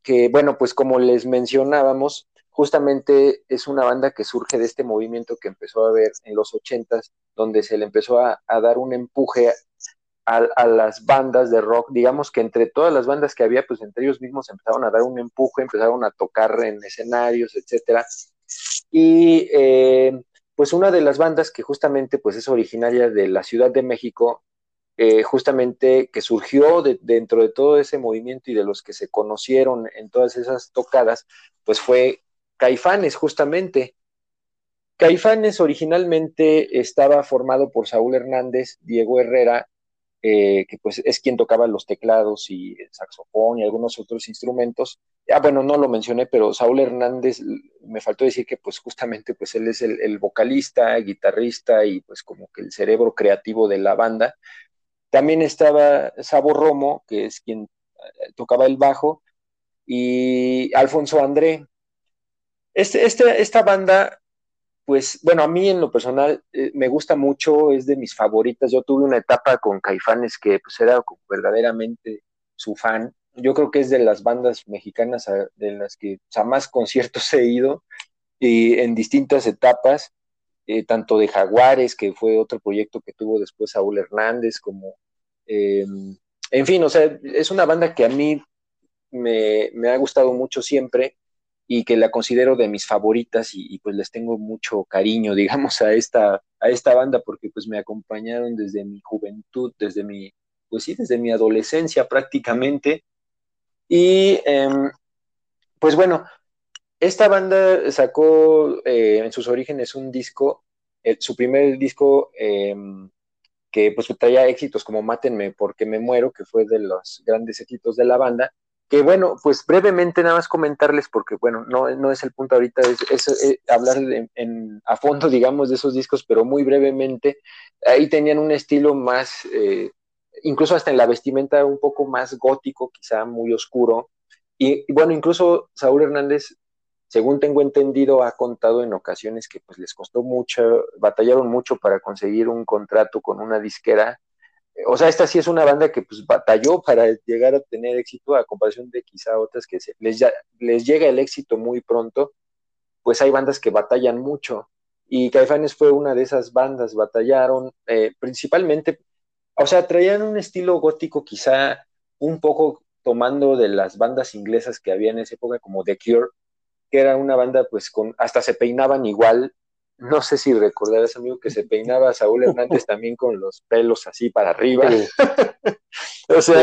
que bueno, pues como les mencionábamos, justamente es una banda que surge de este movimiento que empezó a ver en los ochentas, donde se le empezó a, dar un empuje a, las bandas de rock, digamos que entre todas las bandas que había, pues entre ellos mismos empezaron a dar un empuje, empezaron a tocar en escenarios, etcétera. Y eh, pues una de las bandas que justamente pues es originaria de la Ciudad de México, eh, justamente que surgió dentro de todo ese movimiento y de los que se conocieron en todas esas tocadas, pues fue Caifanes, justamente. Caifanes originalmente estaba formado por Saúl Hernández, Diego Herrera, eh, que pues es quien tocaba los teclados y el saxofón y algunos otros instrumentos. Ah, bueno, no lo mencioné, pero Saúl Hernández, me faltó decir que pues justamente pues él es el, vocalista, guitarrista y pues como que el cerebro creativo de la banda. También estaba Sabo Romo, que es quien eh, tocaba el bajo, y Alfonso André, este, este, esta banda, pues bueno, a mí en lo personal eh, me gusta mucho, es de mis favoritas. Yo tuve una etapa con Caifanes que pues era verdaderamente su fan. Yo creo que es de las bandas mexicanas de las que o más conciertos he ido y en distintas etapas, eh, tanto de Jaguares, que fue otro proyecto que tuvo después Saúl Hernández, como, em, en fin, o sea, es una banda que a mí me, me ha gustado mucho siempre y que la considero de mis favoritas y, pues les tengo mucho cariño, digamos, a esta, a esta banda porque pues me acompañaron desde mi juventud, desde mi, pues sí, desde mi adolescencia prácticamente. Y em, pues bueno, esta banda sacó eh, en sus orígenes un disco, su primer disco em, que pues traía éxitos como Mátenme porque me muero, que fue de los grandes éxitos de la banda, que bueno, pues brevemente nada más comentarles, porque bueno, no, no es el punto ahorita, es, eh, hablar a fondo, digamos, de esos discos, pero muy brevemente. Ahí tenían un estilo más, eh, incluso hasta en la vestimenta un poco más gótico, quizá muy oscuro. Y, bueno, incluso Saúl Hernández, según tengo entendido, ha contado en ocasiones que pues les costó mucho, batallaron mucho para conseguir un contrato con una disquera. O sea, esta sí es una banda que pues batalló para llegar a tener éxito a comparación de quizá otras que les, llega el éxito muy pronto, pues hay bandas que batallan mucho. Y Caifanes fue una de esas bandas, batallaron eh, principalmente, o sea, traían un estilo gótico quizá un poco tomando de las bandas inglesas que había en esa época, como The Cure, que era una banda, pues, con, hasta se peinaban igual. No sé si recordarás, amigo, que se peinaba Saúl Hernández también con los pelos así para arriba. o sea,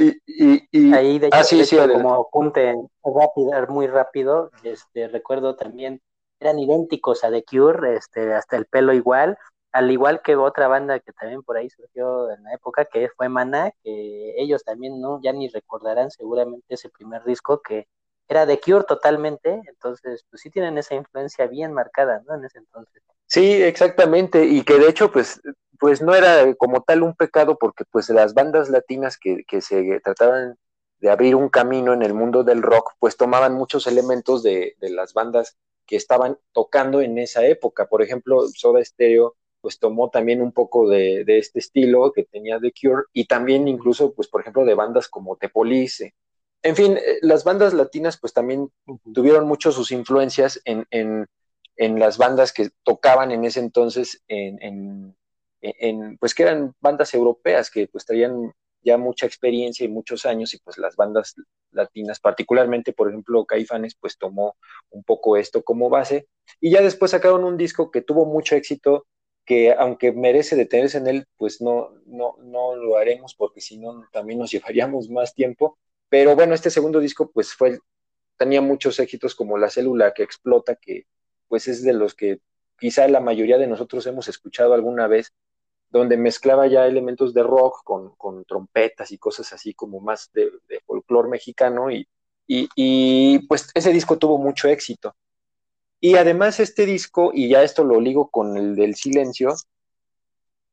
eh, y, ahí de hecho, ah, como apunte rápido, muy rápido, este recuerdo también eran idénticos a The Cure, este, hasta el pelo igual, al igual que otra banda que también por ahí surgió en la época, que fue Maná, que ellos también no, ya ni recordarán seguramente ese primer disco que era The Cure totalmente, entonces pues sí tienen esa influencia bien marcada, ¿no? En ese entonces. Sí, exactamente, y que de hecho pues pues no era como tal un pecado porque pues las bandas latinas que, que se trataban de abrir un camino en el mundo del rock, pues tomaban muchos elementos de, de las bandas que estaban tocando en esa época. Por ejemplo, Soda Stereo pues tomó también un poco de, de, este estilo que tenía The Cure y también incluso, pues por ejemplo, de bandas como The Police. En fin, eh, las bandas latinas pues también tuvieron mucho sus influencias en, en, en, las bandas que tocaban en ese entonces en, en, pues que eran bandas europeas que pues traían ya mucha experiencia y muchos años y pues las bandas latinas, particularmente por ejemplo Caifanes, pues tomó un poco esto como base. Y ya después sacaron un disco que tuvo mucho éxito que aunque merece detenerse en él, pues no, no, no lo haremos porque si no también nos llevaríamos más tiempo, pero bueno, este segundo disco pues fue, tenía muchos éxitos como La célula que explota, que pues es de los que quizá la mayoría de nosotros hemos escuchado alguna vez donde mezclaba ya elementos de rock con, con trompetas y cosas así como más de, de folclore mexicano y, y, pues ese disco tuvo mucho éxito. Y además este disco, y ya esto lo ligo con el del silencio,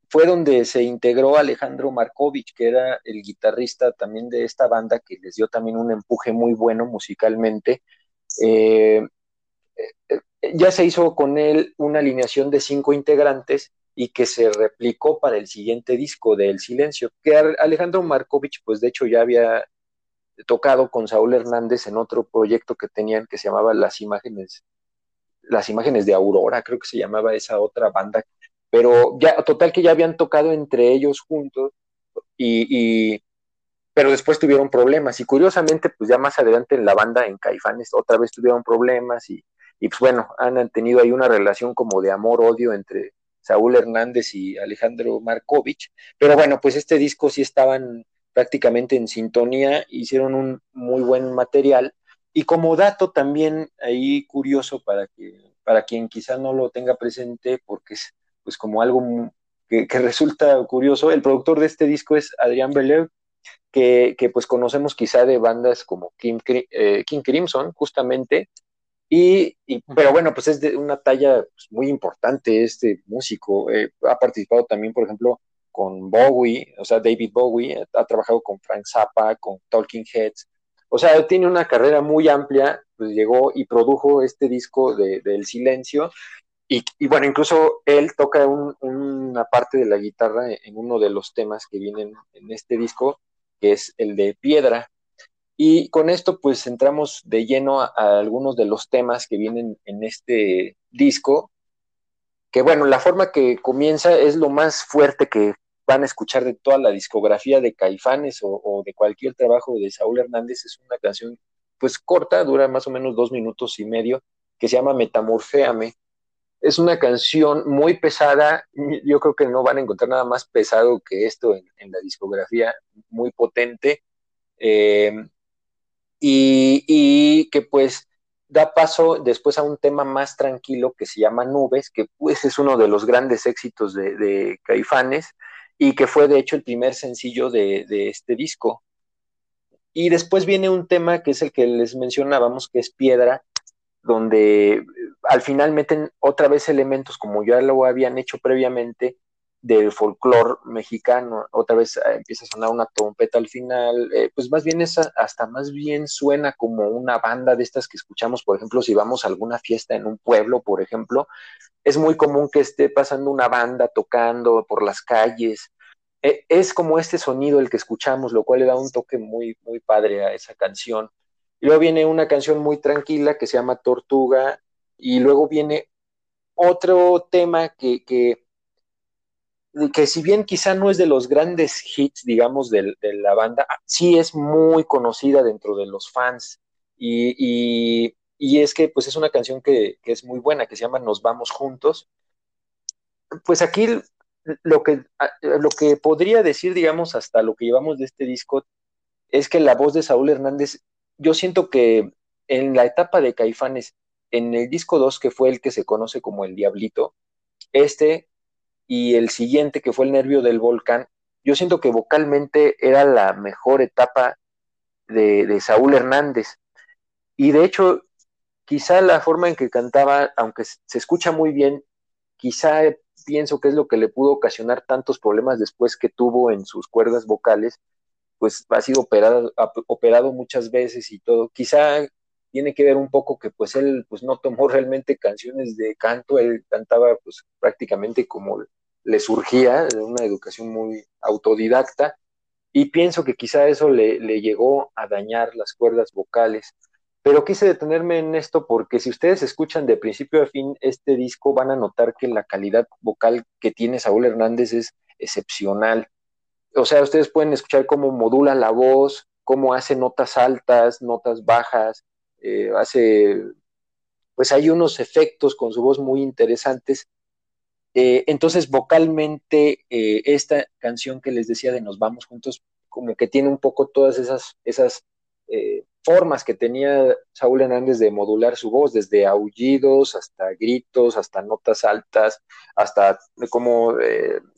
fue donde se integró Alejandro Markovich, que era el guitarrista también de esta banda, que les dio también un empuje muy bueno musicalmente. Eh, eh, ya se hizo con él una alineación de cinco integrantes y que se replicó para el siguiente disco de El Silencio, que Alejandro Markovich, pues de hecho ya había tocado con Saúl Hernández en otro proyecto que tenían que se llamaba Las Imágenes, Las Imágenes de Aurora, creo que se llamaba esa otra banda, pero ya, total que ya habían tocado entre ellos juntos y, pero después tuvieron problemas y curiosamente pues ya más adelante en la banda en Caifanes otra vez tuvieron problemas y, y pues bueno, han tenido ahí una relación como de amor-odio entre Saúl Hernández y Alejandro Markovich. Pero bueno, pues este disco sí estaban prácticamente en sintonía, hicieron un muy buen material. Y como dato también ahí curioso para que para quien quizá no lo tenga presente, porque es pues como algo que, que resulta curioso, el productor de este disco es Adrián Belew, que, que, pues conocemos quizá de bandas como King, eh, King Crimson, justamente, y, pero bueno, pues es de una talla pues, muy importante este músico. Eh, ha participado también, por ejemplo, con Bowie, o sea, David Bowie, ha trabajado con Frank Zappa, con Talking Heads. O sea, tiene una carrera muy amplia, pues llegó y produjo este disco de, El Silencio. Y, y, bueno, incluso él toca un, una parte de la guitarra en uno de los temas que vienen en este disco, que es el de Piedra. Y con esto pues entramos de lleno a, algunos de los temas que vienen en este disco, que bueno, la forma que comienza es lo más fuerte que van a escuchar de toda la discografía de Caifanes o, de cualquier trabajo de Saúl Hernández. Es una canción pues corta, dura más o menos dos minutos y medio, que se llama Metamorféame. Es una canción muy pesada, yo creo que no van a encontrar nada más pesado que esto en, la discografía, muy potente. Eh, y, que pues da paso después a un tema más tranquilo que se llama Nubes, que pues es uno de los grandes éxitos de, Caifanes y que fue de hecho el primer sencillo de, este disco. Y después viene un tema que es el que les mencionábamos, que es Piedra, donde al final meten otra vez elementos como ya lo habían hecho previamente, del folclore mexicano, otra vez eh, empieza a sonar una trompeta al final, eh, pues más bien esa, hasta más bien suena como una banda de estas que escuchamos, por ejemplo, si vamos a alguna fiesta en un pueblo, por ejemplo, es muy común que esté pasando una banda tocando por las calles, e, es como este sonido el que escuchamos, lo cual le da un toque muy, muy padre a esa canción. Y luego viene una canción muy tranquila que se llama Tortuga, y luego viene otro tema que, que que si bien quizá no es de los grandes hits, digamos, de, la banda, sí es muy conocida dentro de los fans. Y, es que pues es una canción que, es muy buena, que se llama Nos vamos juntos. Pues aquí lo que, lo que podría decir, digamos, hasta lo que llevamos de este disco, es que la voz de Saúl Hernández, yo siento que en la etapa de Caifanes, en el disco 2, que fue el que se conoce como El Diablito, este y el siguiente, que fue El Nervio del Volcán, yo siento que vocalmente era la mejor etapa de, de Saúl Hernández. Y de hecho, quizá la forma en que cantaba, aunque se escucha muy bien, quizá pienso que es lo que le pudo ocasionar tantos problemas después que tuvo en sus cuerdas vocales, pues ha sido operado, operado muchas veces y todo. Quizá tiene que ver un poco que pues él pues no tomó realmente canciones de canto, él cantaba pues prácticamente como le surgía, de una educación muy autodidacta, y pienso que quizá eso le, le llegó a dañar las cuerdas vocales. Pero quise detenerme en esto porque si ustedes escuchan de principio a fin este disco van a notar que la calidad vocal que tiene Saúl Hernández es excepcional. O sea, ustedes pueden escuchar cómo modula la voz, cómo hace notas altas, notas bajas, eh, hace, pues hay unos efectos con su voz muy interesantes. Eh, entonces, vocalmente, eh, esta canción que les decía de Nos vamos juntos, como que tiene un poco todas esas, esas formas que tenía Saúl Hernández de modular su voz, desde aullidos hasta gritos, hasta notas altas, hasta cómo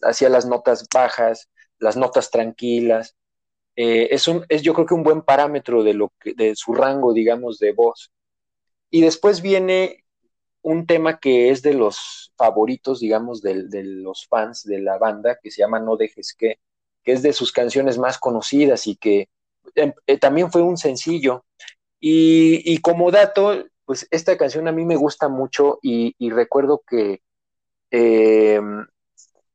hacía las notas bajas, las notas tranquilas. Eh, es, un, es yo creo que un buen parámetro de, lo que, de su rango, digamos, de voz. Y después viene un tema que es de los favoritos, digamos, de, de los fans de la banda, que se llama No dejes que, que es de sus canciones más conocidas y que Em, eh, también fue un sencillo. Y, como dato, pues esta canción a mí me gusta mucho y, recuerdo que em,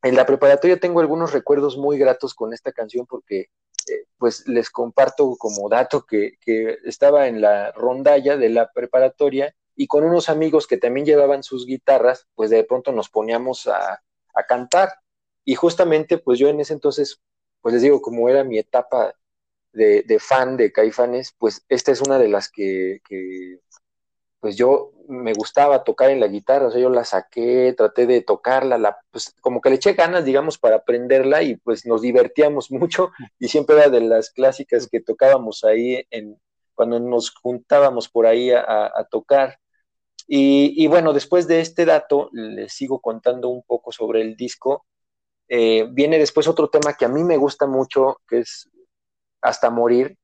en la preparatoria tengo algunos recuerdos muy gratos con esta canción porque eh, pues les comparto como dato que, estaba en la rondalla de la preparatoria y con unos amigos que también llevaban sus guitarras, pues de pronto nos poníamos a, a cantar. Y justamente pues yo en ese entonces, pues les digo, como era mi etapa de, fan de Caifanes, pues esta es una de las que, pues yo me gustaba tocar en la guitarra, o sea, yo la saqué, traté de tocarla, la, pues como que le eché ganas, digamos, para aprenderla y pues nos divertíamos mucho y siempre era de las clásicas que tocábamos ahí en, cuando nos juntábamos por ahí a, tocar. Y, bueno, después de este dato, les sigo contando un poco sobre el disco. Eh, viene después otro tema que a mí me gusta mucho, que es hasta morir,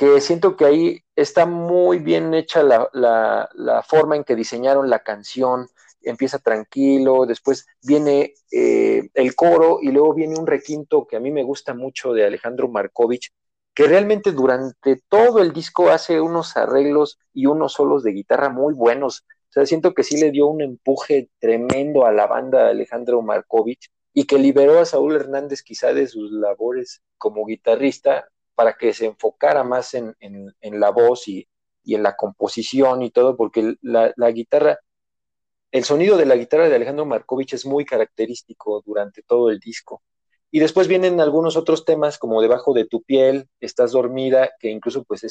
que siento que ahí está muy bien hecha la, forma en que diseñaron la canción, empieza tranquilo, después viene eh, el coro y luego viene un requinto que a mí me gusta mucho de Alejandro Markovich, que realmente durante todo el disco hace unos arreglos y unos solos de guitarra muy buenos. O sea, siento que sí le dio un empuje tremendo a la banda de Alejandro Markovich y que liberó a Saúl Hernández quizá de sus labores como guitarrista para que se enfocara más en, la voz y, en la composición y todo, porque la, guitarra, el sonido de la guitarra de Alejandro Markovich es muy característico durante todo el disco. Y después vienen algunos otros temas como Debajo de tu piel, Estás dormida, que incluso pues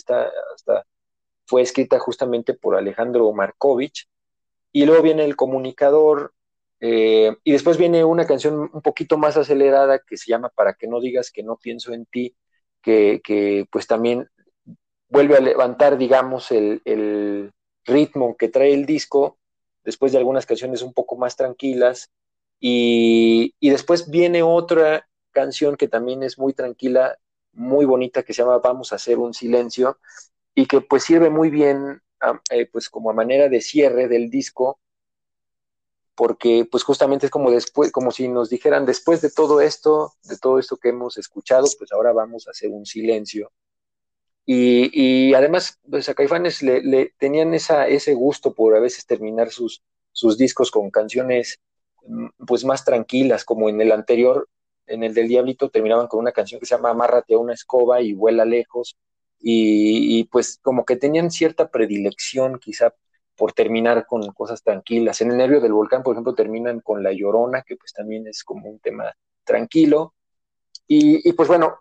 fue escrita justamente por Alejandro Markovich. Y luego viene El Comunicador, eh, y después viene una canción un poquito más acelerada que se llama Para que no digas que no pienso en ti, que, pues también vuelve a levantar, digamos, el, ritmo que trae el disco, después de algunas canciones un poco más tranquilas. Y, y después viene otra canción que también es muy tranquila, muy bonita, que se llama Vamos a hacer un silencio, y que pues sirve muy bien eh, pues como a manera de cierre del disco porque pues justamente es como después, como si nos dijeran después de todo esto, de todo esto que hemos escuchado, pues ahora vamos a hacer un silencio. Y, además, pues a le, tenían esa, ese gusto por a veces terminar sus, sus discos con canciones mm, pues más tranquilas, como en el anterior, en el del Diablito, terminaban con una canción que se llama Amárrate a una escoba y vuela lejos, y, y pues como que tenían cierta predilección quizá por terminar con cosas tranquilas. En el nervio del volcán, por ejemplo, terminan con La Llorona, que pues también es como un tema tranquilo. Y, pues bueno,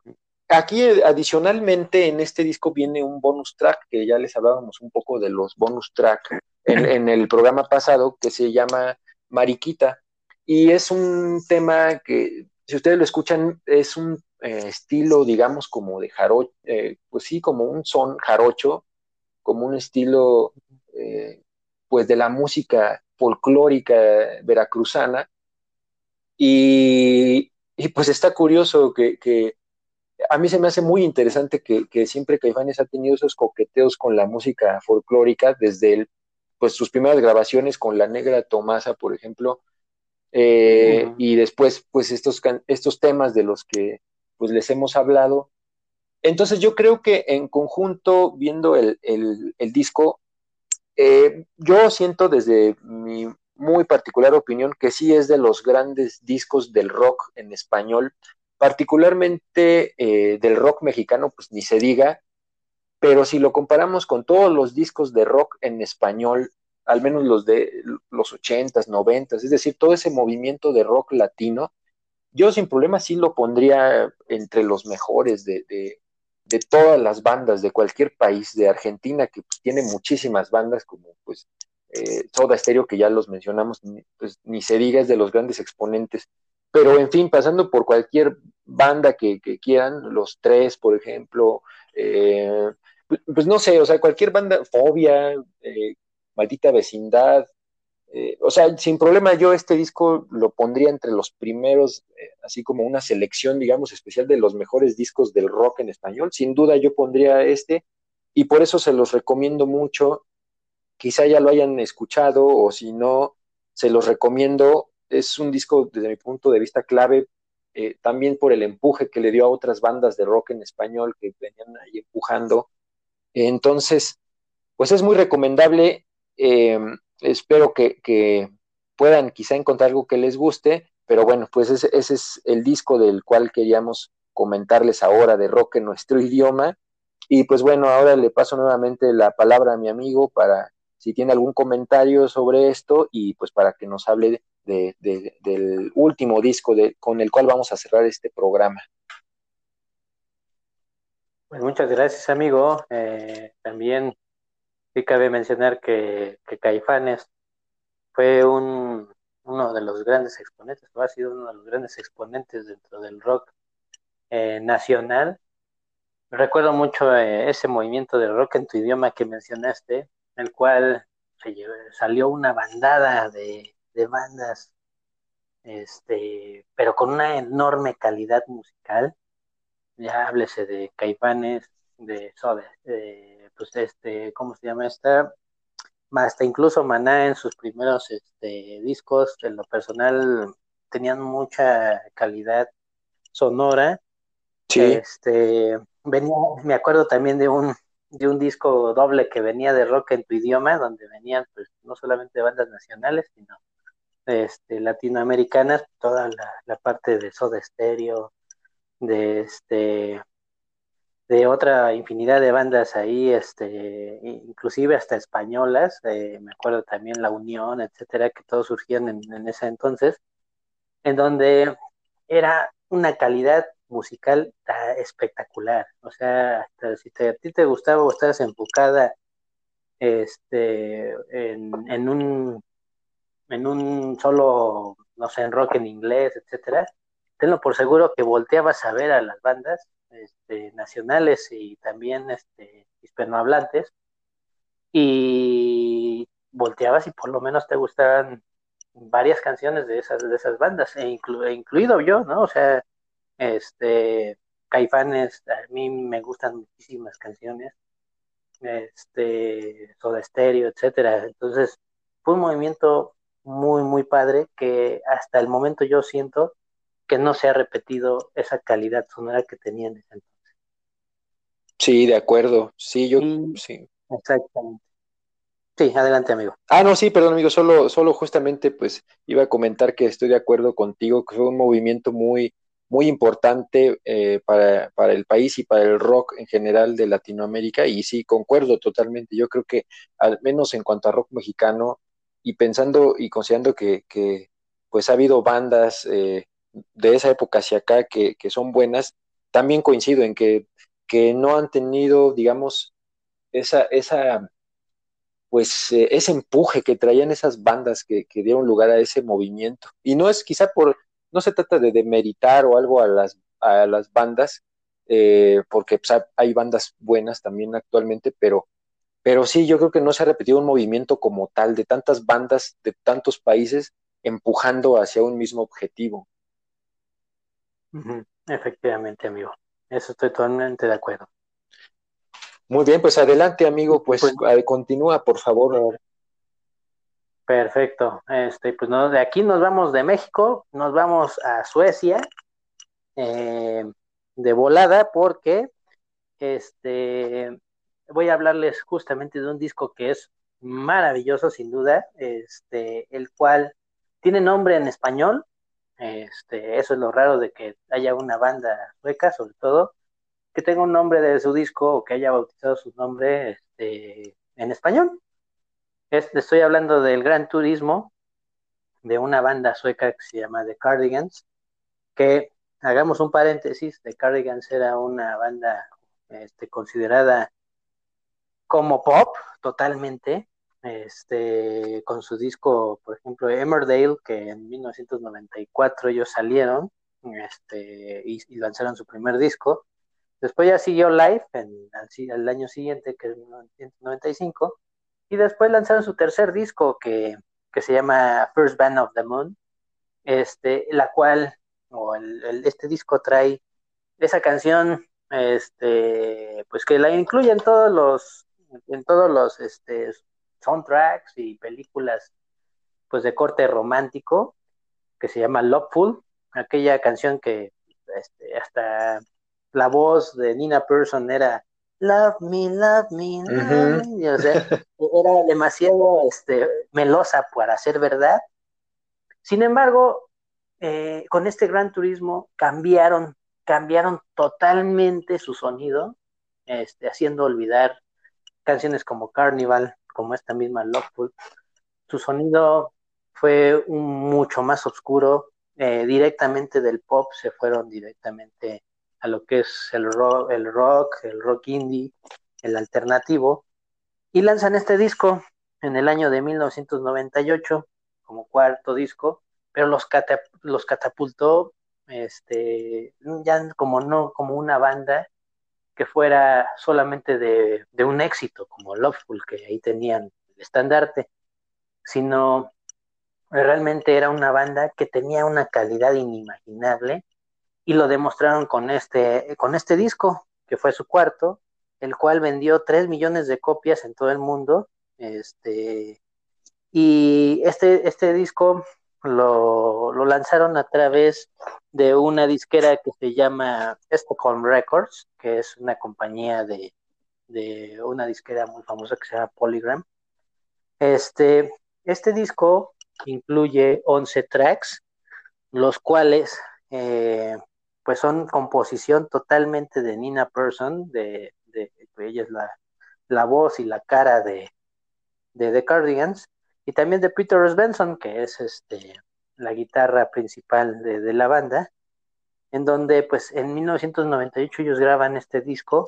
aquí adicionalmente en este disco viene un bonus track, que ya les hablábamos un poco de los bonus track en, el programa pasado, que se llama Mariquita. Y es un tema que, si ustedes lo escuchan, es un eh, estilo, digamos, como de jarocho, eh, pues sí, como un son jarocho, como un estilo eh, pues de la música folclórica veracruzana. Y, pues está curioso que, a mí se me hace muy interesante que, siempre Caifanes ha tenido esos coqueteos con la música folclórica desde pues sus primeras grabaciones con La Negra Tomasa, por ejemplo, eh, y después pues estos, estos temas de los que pues les hemos hablado. Entonces yo creo que en conjunto, viendo el disco, eh, yo siento desde mi muy particular opinión que sí es de los grandes discos del rock en español, particularmente eh, del rock mexicano, pues ni se diga, pero si lo comparamos con todos los discos de rock en español, al menos los de los ochentas, noventas, es decir, todo ese movimiento de rock latino, yo sin problema sí lo pondría entre los mejores de todas las bandas de cualquier país, de Argentina, que pues, tiene muchísimas bandas como pues eh, Soda Stereo, que ya los mencionamos, pues ni se diga es de los grandes exponentes. Pero en fin, pasando por cualquier banda que, quieran, los tres, por ejemplo, eh, pues, pues, no sé, o sea, cualquier banda, Fobia, eh, Maldita Vecindad, eh, o sea, sin problema yo este disco lo pondría entre los primeros, eh, así como una selección, digamos, especial de los mejores discos del rock en español. Sin duda yo pondría este y por eso se los recomiendo mucho. Quizá ya lo hayan escuchado o si no, se los recomiendo. Es un disco desde mi punto de vista clave, eh, también por el empuje que le dio a otras bandas de rock en español que venían ahí empujando. Entonces, pues es muy recomendable espero que, puedan quizá encontrar algo que les guste, pero bueno, pues ese, es el disco del cual queríamos comentarles ahora de rock en nuestro idioma. Y pues bueno, ahora le paso nuevamente la palabra a mi amigo para si tiene algún comentario sobre esto y pues para que nos hable de, del último disco de, con el cual vamos a cerrar este programa. Pues muchas gracias, amigo. Eh, también cabe mencionar que, Caifanes fue un, uno de los grandes exponentes, o ha sido uno de los grandes exponentes dentro del rock eh, nacional. Recuerdo mucho eh, ese movimiento de rock en tu idioma que mencionaste, el cual salió una bandada de, bandas, este, pero con una enorme calidad musical. Ya háblese de Caifanes, de Soda, de pues este, ¿cómo se llama esta? Hasta incluso Maná en sus primeros este, discos, en lo personal, tenían mucha calidad sonora. Sí. Este, venía, me acuerdo también de un, de un disco doble que venía de rock en tu idioma, donde venían pues no solamente bandas nacionales, sino este, latinoamericanas, toda la, la parte de Soda Stereo, de este de otra infinidad de bandas ahí, este, inclusive hasta españolas, me acuerdo también La Unión, etcétera, que todos surgían en, ese entonces, en donde era una calidad musical espectacular. O sea, si a ti te gustaba o estabas enfocada este, en, en, un, en un solo, no sé, en rock en inglés, etcétera, tenlo por seguro que volteabas a ver a las bandas este, nacionales y también este, hispanohablantes, y volteabas y por lo menos te gustaban varias canciones de esas, de esas bandas, e, e incluido yo, ¿no? O sea, este, Caifanes, a mí me gustan muchísimas canciones, este, Soda Stereo, etcétera. Entonces, fue un movimiento muy, muy padre que hasta el momento yo siento que no se ha repetido esa calidad sonora que tenía en ese entonces. Sí, de acuerdo. Sí, yo sí. Exactamente. Sí, adelante, amigo. Ah, no, sí, perdón, amigo, solo, solo justamente pues iba a comentar que estoy de acuerdo contigo, que fue un movimiento muy, muy importante eh, para, para, el país y para el rock en general de Latinoamérica. Y sí, concuerdo totalmente. Yo creo que al menos en cuanto a rock mexicano y pensando y considerando que, que pues ha habido bandas eh, de esa época hacia acá que, que, son buenas, también coincido en que, que no han tenido, digamos, esa, esa pues eh, ese empuje que traían esas bandas que, que, dieron lugar a ese movimiento. Y no es quizá por, no se trata de demeritar o algo a las, a las bandas, eh, porque pues, hay bandas buenas también actualmente, pero, pero sí, yo creo que no se ha repetido un movimiento como tal de tantas bandas de tantos países empujando hacia un mismo objetivo. Efectivamente, amigo. Eso estoy totalmente de acuerdo. Muy bien, pues adelante, amigo, pues, pues continúa, por favor. Perfecto. Este, pues no, de aquí nos vamos de México, nos vamos a Suecia eh, de volada porque este voy a hablarles justamente de un disco que es maravilloso sin duda, este, el cual tiene nombre en español. Este, eso es lo raro de que haya una banda sueca, sobre todo, que tenga un nombre de su disco o que haya bautizado su nombre este, en español. estoy hablando del Gran Turismo, de una banda sueca que se llama The Cardigans, que hagamos un paréntesis, The Cardigans era una banda este, considerada como pop totalmente, este, con su disco, por ejemplo, Emmerdale, que en 1994 ellos salieron este, y, y lanzaron su primer disco, Después ya siguió Live en, el año siguiente, que es 1995, y después lanzaron su tercer disco que, se llama First Band of the Moon, este, la cual, o el, este disco trae esa canción, este, pues que la incluye en todos los, en todos los este, soundtracks y películas pues de corte romántico, que se llama Loveful, aquella canción que este, hasta la voz de Nina Persson era Love me, love me, love me. O sea, era demasiado este, melosa para ser verdad. Sin embargo, eh, con este Gran Turismo cambiaron, cambiaron totalmente su sonido, este, haciendo olvidar canciones como Carnival, como esta misma Loveful. Su sonido fue mucho más oscuro, eh, directamente del pop se fueron directamente a lo que es el rock, el rock, el rock indie, el alternativo, y lanzan este disco en el año de 1998 como cuarto disco, pero los, los catapultó este, ya como no como una banda que fuera solamente de, un éxito como Loveful, que ahí tenían el estandarte, sino realmente era una banda que tenía una calidad inimaginable y lo demostraron con este, con este disco, que fue su cuarto, el cual vendió 3 millones de copias en todo el mundo. Este, y este, este disco lo, lo lanzaron a través de una disquera que se llama Stockholm Records, que es una compañía de, de una disquera muy famosa que se llama Polygram. Este, este disco incluye 11 tracks, los cuales eh, pues son composición totalmente de Nina Persson, de, de ella es la, la, voz y la cara de, de The Cardigans, y también de Peter Benson, que es este la guitarra principal de, la banda, en donde pues en 1998 ellos graban este disco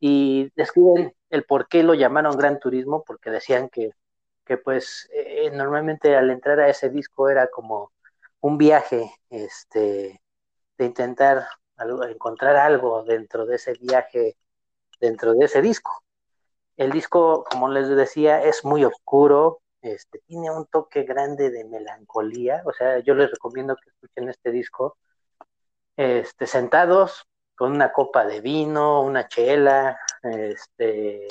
y describen el por qué lo llamaron Gran Turismo, porque decían que, que pues eh, normalmente al entrar a ese disco era como un viaje este de intentar encontrar algo dentro de ese viaje, dentro de ese disco. El disco, como les decía, es muy oscuro, este, tiene un toque grande de melancolía, o sea, yo les recomiendo que escuchen este disco este, sentados con una copa de vino, una chela, este,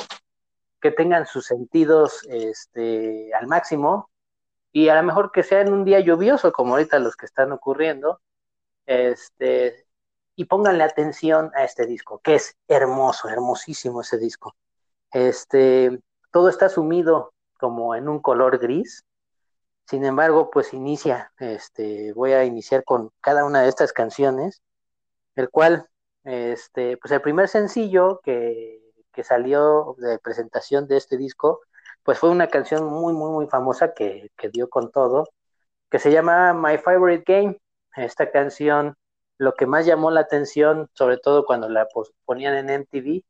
que tengan sus sentidos este, al máximo y a lo mejor que sea en un día lluvioso como ahorita los que están ocurriendo, este, y pónganle atención a este disco, que es hermoso, hermosísimo ese disco. Este, todo está sumido como en un color gris. Sin embargo, pues inicia, este, voy a iniciar con cada una de estas canciones el cual, este, pues el primer sencillo que, que salió de presentación de este disco, pues fue una canción muy, muy, muy famosa que, que dio con todo, que se llama My Favorite Game. Esta canción, lo que más llamó la atención, sobre todo cuando la ponían en MTV,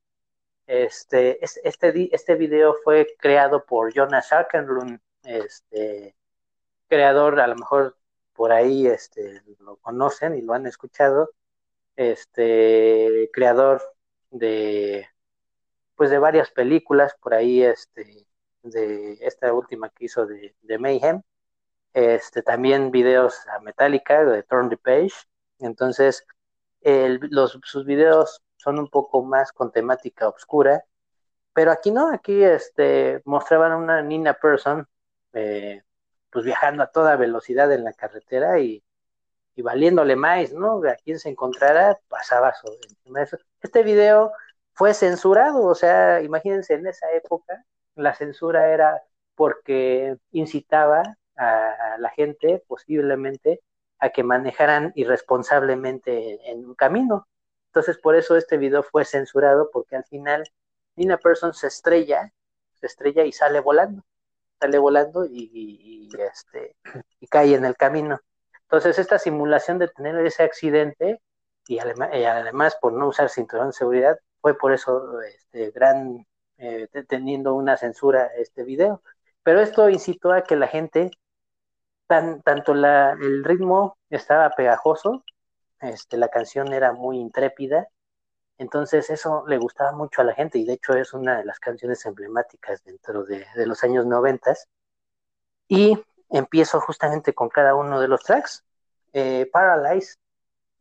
este, este, este video fue creado por Jonas Arkenlund, este, creador, a lo mejor por ahí este, lo conocen y lo han escuchado, este, creador de, pues de varias películas, por ahí, este, de esta última que hizo de, de Mayhem, este, también videos a Metallica, de Turn the Page, entonces, los, sus videos son un poco más con temática oscura, pero aquí no, aquí este, mostraban una Nina Person, eh, pues viajando a toda velocidad en la carretera y, y valiéndole más, ¿no? A quien se encontrara pasaba sobre eso. Este video fue censurado, o sea, imagínense en esa época, la censura era porque incitaba a la gente posiblemente a que manejaran irresponsablemente en un camino. Entonces, por eso este video fue censurado, porque al final Nina Person se estrella, se estrella y sale volando, sale volando y, este, y cae en el camino. Entonces, esta simulación de tener ese accidente y además, por no usar cinturón de seguridad, fue por eso este, gran, eh, teniendo una censura este video. Pero esto incitó a que la gente tanto la, el ritmo estaba pegajoso, este, la canción era muy intrépida, entonces eso le gustaba mucho a la gente y de hecho es una de las canciones emblemáticas dentro de, los años noventas. Y empiezo justamente con cada uno de los tracks. Eh, Paralyze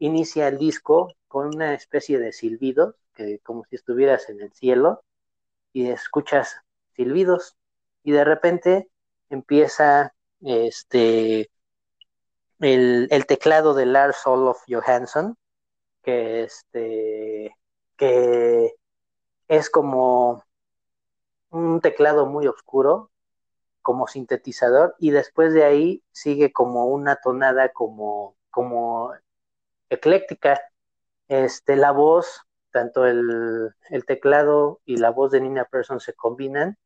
inicia el disco con una especie de silbido, que como si estuvieras en el cielo y escuchas silbidos y de repente empieza este, el, teclado de Lars Olof Johansson, que, este, que es como un teclado muy oscuro, como sintetizador, y después de ahí sigue como una tonada como, como ecléctica. Este, la voz, tanto el, el teclado y la voz de Nina Persson se combinan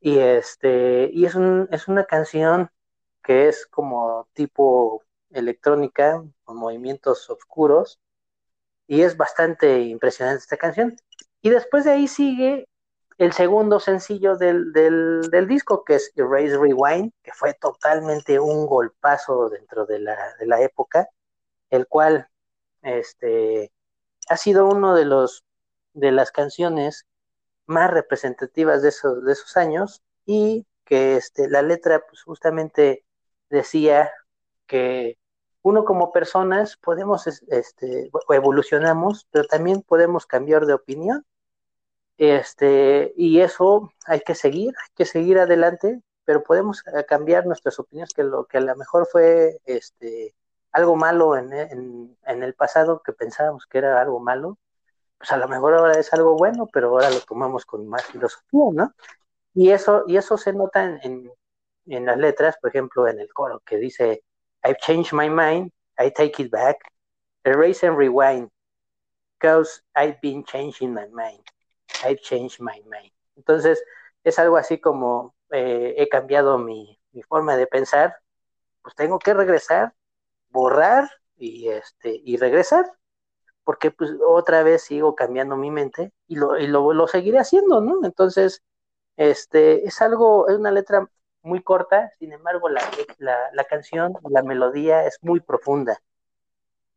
y este, y es, un, es una canción que es como tipo electrónica, con movimientos oscuros, y es bastante impresionante esta canción. Y después de ahí sigue el segundo sencillo del, del, disco, que es Erase Rewind, que fue totalmente un golpazo dentro de la, de la época, el cual este, ha sido uno de los de las canciones más representativas de esos, de esos años y que este, la letra pues justamente decía que uno como personas podemos, este, evolucionamos, pero también podemos cambiar de opinión. Este, y eso hay que seguir, hay que seguir adelante, pero podemos eh, cambiar nuestras opiniones, que lo que a lo mejor fue este, algo malo en, en, en el pasado, que pensábamos que era algo malo, pues a lo mejor ahora es algo bueno, pero ahora lo tomamos con más filosofía, ¿no? Y eso, y eso se nota en, en, las letras, por ejemplo, en el coro, que dice, I've changed my mind, I take it back, erase and rewind, because I've been changing my mind, I've changed my mind. Entonces, es algo así como, eh, he cambiado mi, mi forma de pensar, pues tengo que regresar, borrar y, este, y regresar porque pues otra vez sigo cambiando mi mente y lo, y lo, lo seguiré haciendo, ¿no? Entonces, este, es algo, es una letra muy corta, sin embargo, la, la, la canción, la melodía es muy profunda.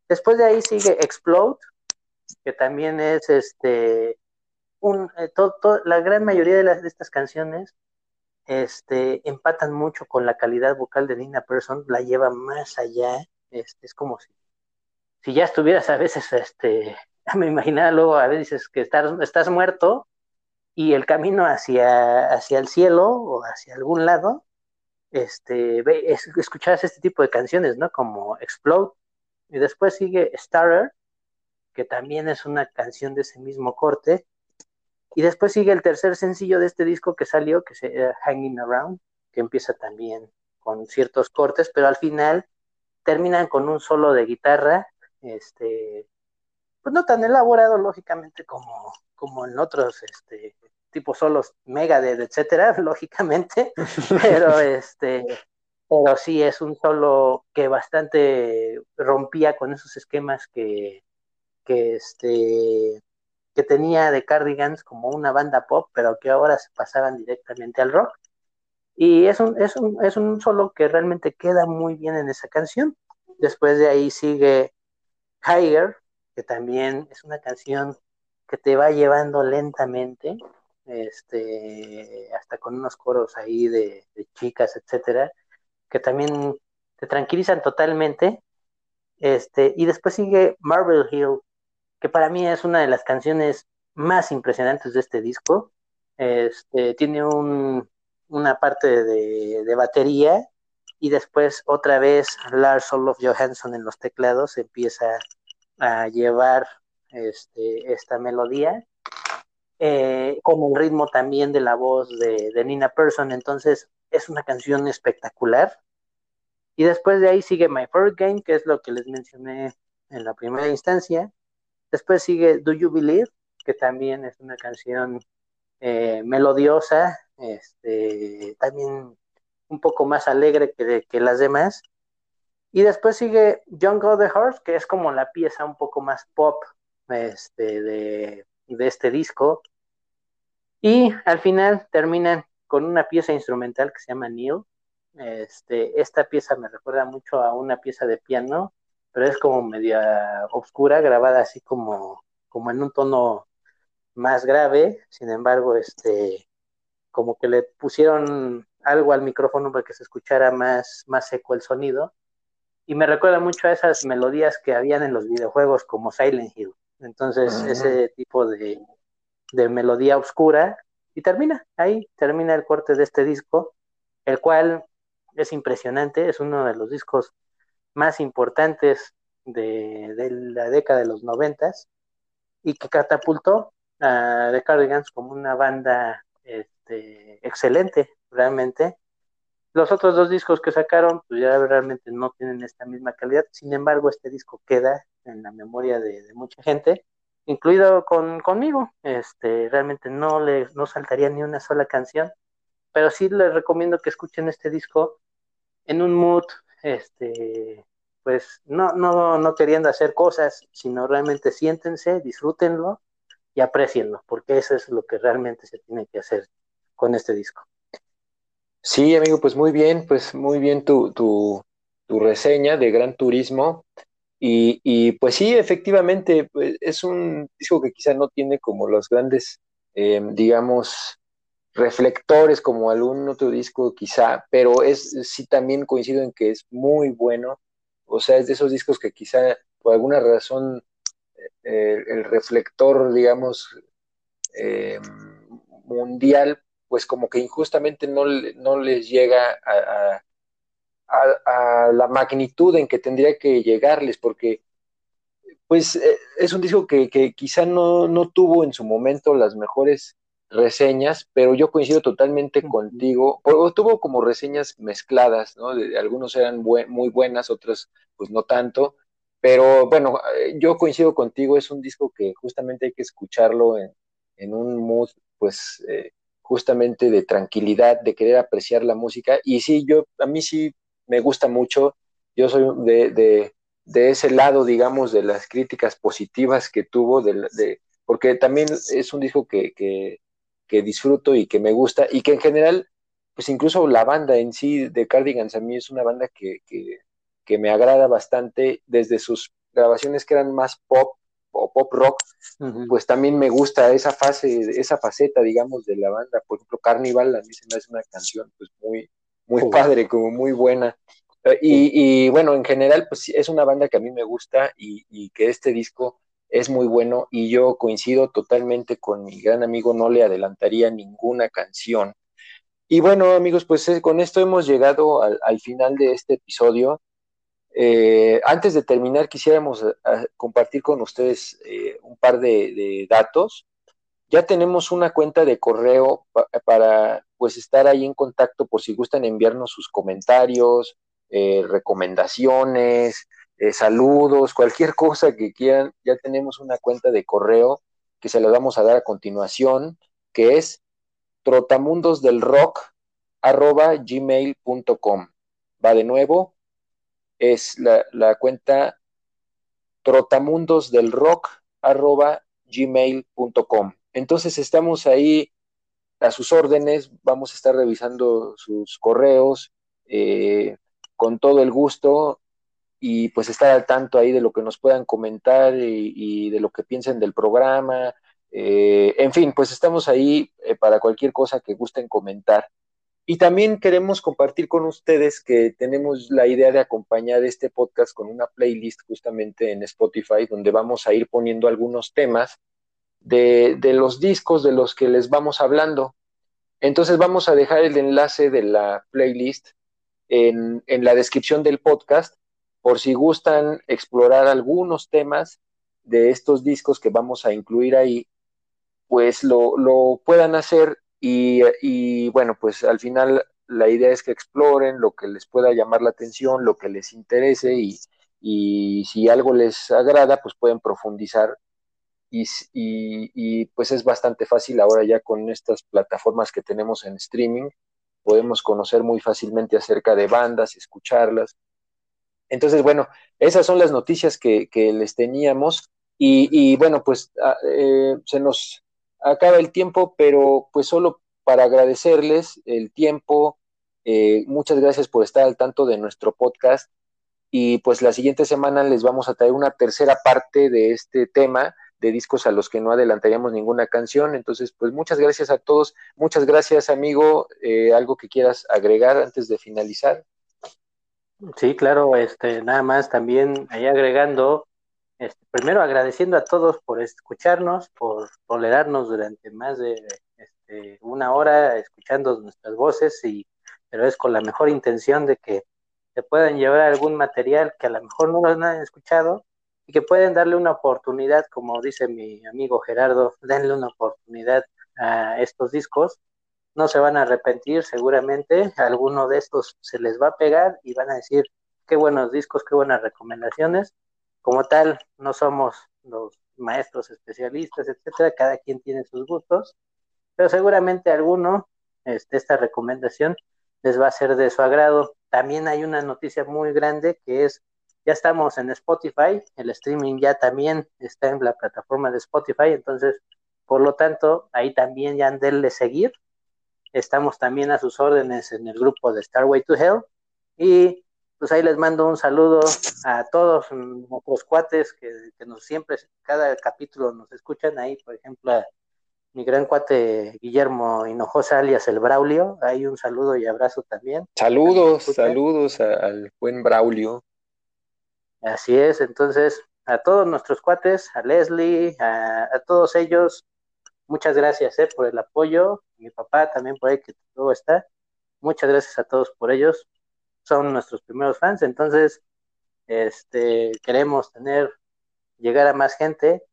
Después de ahí sigue Explode, que también es este, un, eh, la gran mayoría de, las, de estas canciones este, empatan mucho con la calidad vocal de Nina Persson, la lleva más allá, este, es como si si ya estuvieras a veces, este, me imaginaba luego a veces que estás muerto y el camino hacia, hacia el cielo o hacia algún lado, este, ve, este tipo de canciones, ¿no? Como Explode. Y después sigue Starter, que también es una canción de ese mismo corte. Y después sigue el tercer sencillo de este disco que salió, que se llama Hanging Around, que empieza también con ciertos cortes, pero al final terminan con un solo de guitarra este, pues no tan elaborado, lógicamente, como, como en otros este, tipos solos Megadeth, etcétera, lógicamente, pero este, pero sí es un solo que bastante rompía con esos esquemas que, que este que tenía de Cardigans como una banda pop, pero que ahora se pasaban directamente al rock. Y es un, es un, es un solo que realmente queda muy bien en esa canción. Después de ahí sigue Higher, que también es una canción que te va llevando lentamente, este, hasta con unos coros ahí de, chicas, etcétera, que también te tranquilizan totalmente. Este, y después sigue Marble Hill, que para mí es una de las canciones más impresionantes de este disco. Este, tiene un, una parte de, de, batería y después otra vez Lars Olof Johansson en los teclados empieza a llevar este, esta melodía eh, con el ritmo también de la voz de, Nina Persson. Entonces es una canción espectacular. Y después de ahí sigue My First Game, que es lo que les mencioné en la primera instancia. Después sigue Do You Believe, que también es una canción eh, melodiosa, este, también un poco más alegre que, que, las demás. Y después sigue Jungle the Horse, que es como la pieza un poco más pop este, de, de este disco. Y al final terminan con una pieza instrumental que se llama Neil, este, esta pieza me recuerda mucho a una pieza de piano, pero es como media oscura, grabada así como, como en un tono más grave. Sin embargo, este, como que le pusieron algo al micrófono para que se escuchara más, más seco el sonido. Y me recuerda mucho a esas melodías que habían en los videojuegos como Silent Hill. Entonces, ese tipo de, de melodía oscura. Y termina, ahí termina el corte de este disco, el cual es impresionante, es uno de los discos más importantes de, de la década de los noventas y que catapultó a The Cardigans como una banda este, excelente, realmente. Los otros dos discos que sacaron, pues ya realmente no tienen esta misma calidad, sin embargo, este disco queda en la memoria de, mucha gente, incluido con, conmigo. Este, realmente no le no saltaría ni una sola canción, pero sí les recomiendo que escuchen este disco en un mood, este, pues no, no, no queriendo hacer cosas, sino realmente siéntense, disfrútenlo y aprecienlo, porque eso es lo que realmente se tiene que hacer con este disco. Sí, amigo, pues muy bien, pues muy bien tu, tu, tu reseña de Gran Turismo. Y, y, pues sí, efectivamente, pues es un disco que quizá no tiene como los grandes, eh, digamos, reflectores como algún otro disco quizá, pero es sí también coincido en que es muy bueno, o sea, es de esos discos que quizá por alguna razón eh, el reflector, digamos, eh, mundial, pues como que injustamente no, no les llega a, a, a, la magnitud en que tendría que llegarles, porque pues eh, es un disco que, que quizá no, no tuvo en su momento las mejores reseñas, pero yo coincido totalmente contigo. O, tuvo como reseñas mezcladas, ¿no? De, algunos eran muy buenas, otras pues no tanto. Pero bueno, eh, yo coincido contigo, es un disco que justamente hay que escucharlo en, en un mood, pues, eh, justamente de tranquilidad, de querer apreciar la música. Y sí, yo, a mí sí me gusta mucho. Yo soy de, de, de ese lado, digamos, de las críticas positivas que tuvo, de, de porque también es un disco que, que, que disfruto y que me gusta y que en general, pues incluso la banda en sí de Cardigans a mí es una banda que, que, que me agrada bastante desde sus grabaciones que eran más pop o pop rock, uh -huh. pues también me gusta esa fase, esa faceta, digamos, de la banda. Por ejemplo, Carnival a mí se me hace una canción pues muy, muy padre, como muy buena. Y, y, bueno, en general, pues es una banda que a mí me gusta y, y que este disco es muy bueno y yo coincido totalmente con mi gran amigo, no le adelantaría ninguna canción. Y bueno, amigos, pues eh, con esto hemos llegado al, al final de este episodio. Eh, antes de terminar, quisiéramos a, a compartir con ustedes eh, un par de, datos. Ya tenemos una cuenta de correo pa para pues estar ahí en contacto por si gustan enviarnos sus comentarios, eh, recomendaciones, eh, saludos, cualquier cosa que quieran, ya tenemos una cuenta de correo que se la vamos a dar a continuación, que es trotamundosdelrock.gmail.com. Va de nuevo, es la, la cuenta trotamundosdelrock.gmail.com. Entonces estamos ahí a sus órdenes, vamos a estar revisando sus correos eh, con todo el gusto y pues estar al tanto ahí de lo que nos puedan comentar y, de lo que piensen del programa. Eh, en fin, pues estamos ahí eh, para cualquier cosa que gusten comentar. Y también queremos compartir con ustedes que tenemos la idea de acompañar este podcast con una playlist justamente en Spotify, donde vamos a ir poniendo algunos temas de, los discos de los que les vamos hablando. Entonces vamos a dejar el enlace de la playlist en, la descripción del podcast por si gustan explorar algunos temas de estos discos que vamos a incluir ahí, pues lo, puedan hacer y, y, bueno, pues al final la idea es que exploren lo que les pueda llamar la atención, lo que les interese y, y si algo les agrada, pues pueden profundizar y, pues es bastante fácil ahora ya con estas plataformas que tenemos en streaming, podemos conocer muy fácilmente acerca de bandas, escucharlas. Entonces, bueno, esas son las noticias que, les teníamos y, bueno, pues ah, eh, se nos acaba el tiempo, pero pues solo para agradecerles el tiempo, eh, muchas gracias por estar al tanto de nuestro podcast y pues la siguiente semana les vamos a traer una tercera parte de este tema de discos a los que no adelantaríamos ninguna canción. Entonces, pues muchas gracias a todos. Muchas gracias, amigo. Eh, ¿Algo que quieras agregar antes de finalizar? Sí, claro, este, nada más también ahí agregando, este, primero agradeciendo a todos por escucharnos, por tolerarnos durante más de este, una hora escuchando nuestras voces, y, pero es con la mejor intención de que se puedan llevar algún material que a lo mejor no lo han escuchado y que pueden darle una oportunidad, como dice mi amigo Gerardo, denle una oportunidad a estos discos. No se van a arrepentir seguramente, alguno de estos se les va a pegar y van a decir, qué buenos discos, qué buenas recomendaciones. Como tal, no somos los maestros especialistas, etcétera, cada quien tiene sus gustos, pero seguramente alguno, este, esta recomendación les va a ser de su agrado. También hay una noticia muy grande que es ya estamos en Spotify, el streaming ya también está en la plataforma de Spotify, entonces, por lo tanto, ahí también ya denle seguir. Estamos también a sus órdenes en el grupo de Starway to Hell. Y pues ahí les mando un saludo a todos nuestros cuates que, nos siempre, cada capítulo nos escuchan ahí, por ejemplo, a mi gran cuate Guillermo Hinojosa, alias el Braulio. Ahí un saludo y abrazo también. Saludos, saludos al buen Braulio. Así es, entonces a todos nuestros cuates, a Leslie, a, todos ellos, muchas gracias eh, por el apoyo. Mi papá también por ahí que todo está. Muchas gracias a todos por ellos. Son nuestros primeros fans, entonces este queremos tener llegar a más gente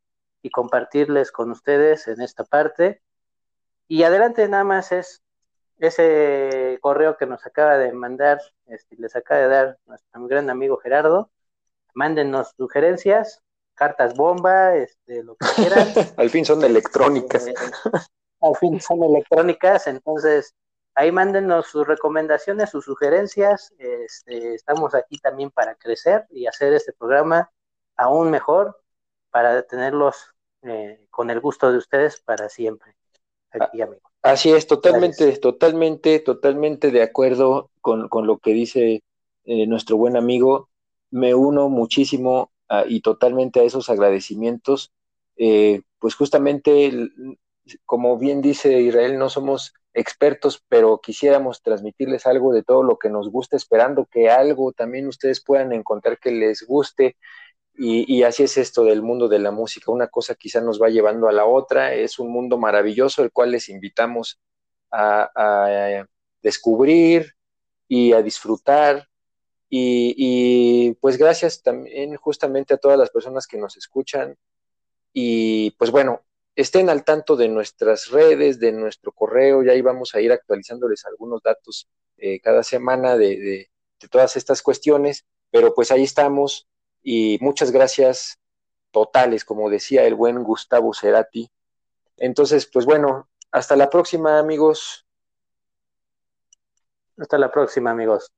y compartirles con ustedes en esta parte. Y adelante nada más es ese correo que nos acaba de mandar, este, les acaba de dar nuestro gran amigo Gerardo mándenos sugerencias, cartas bomba, este, lo que quieran. al fin son electrónicas. Eh, al fin son electrónicas, entonces ahí mándenos sus recomendaciones, sus sugerencias. Este, estamos aquí también para crecer y hacer este programa aún mejor para tenerlos eh, con el gusto de ustedes para siempre. Aquí, amigo. Así es, totalmente, totalmente, totalmente de acuerdo con, lo que dice eh, nuestro buen amigo me uno muchísimo y totalmente a esos agradecimientos. Eh, pues justamente, como bien dice Israel, no somos expertos, pero quisiéramos transmitirles algo de todo lo que nos gusta, esperando que algo también ustedes puedan encontrar que les guste. Y, así es esto del mundo de la música. Una cosa quizá nos va llevando a la otra. Es un mundo maravilloso, el cual les invitamos a descubrir y a disfrutar y, pues gracias también justamente a todas las personas que nos escuchan. Y pues bueno, estén al tanto de nuestras redes, de nuestro correo, ya ahí vamos a ir actualizándoles algunos datos eh, cada semana de, de, de todas estas cuestiones, pero pues ahí estamos y muchas gracias totales, como decía el buen Gustavo Cerati. Entonces, pues bueno, hasta la próxima amigos. Hasta la próxima amigos.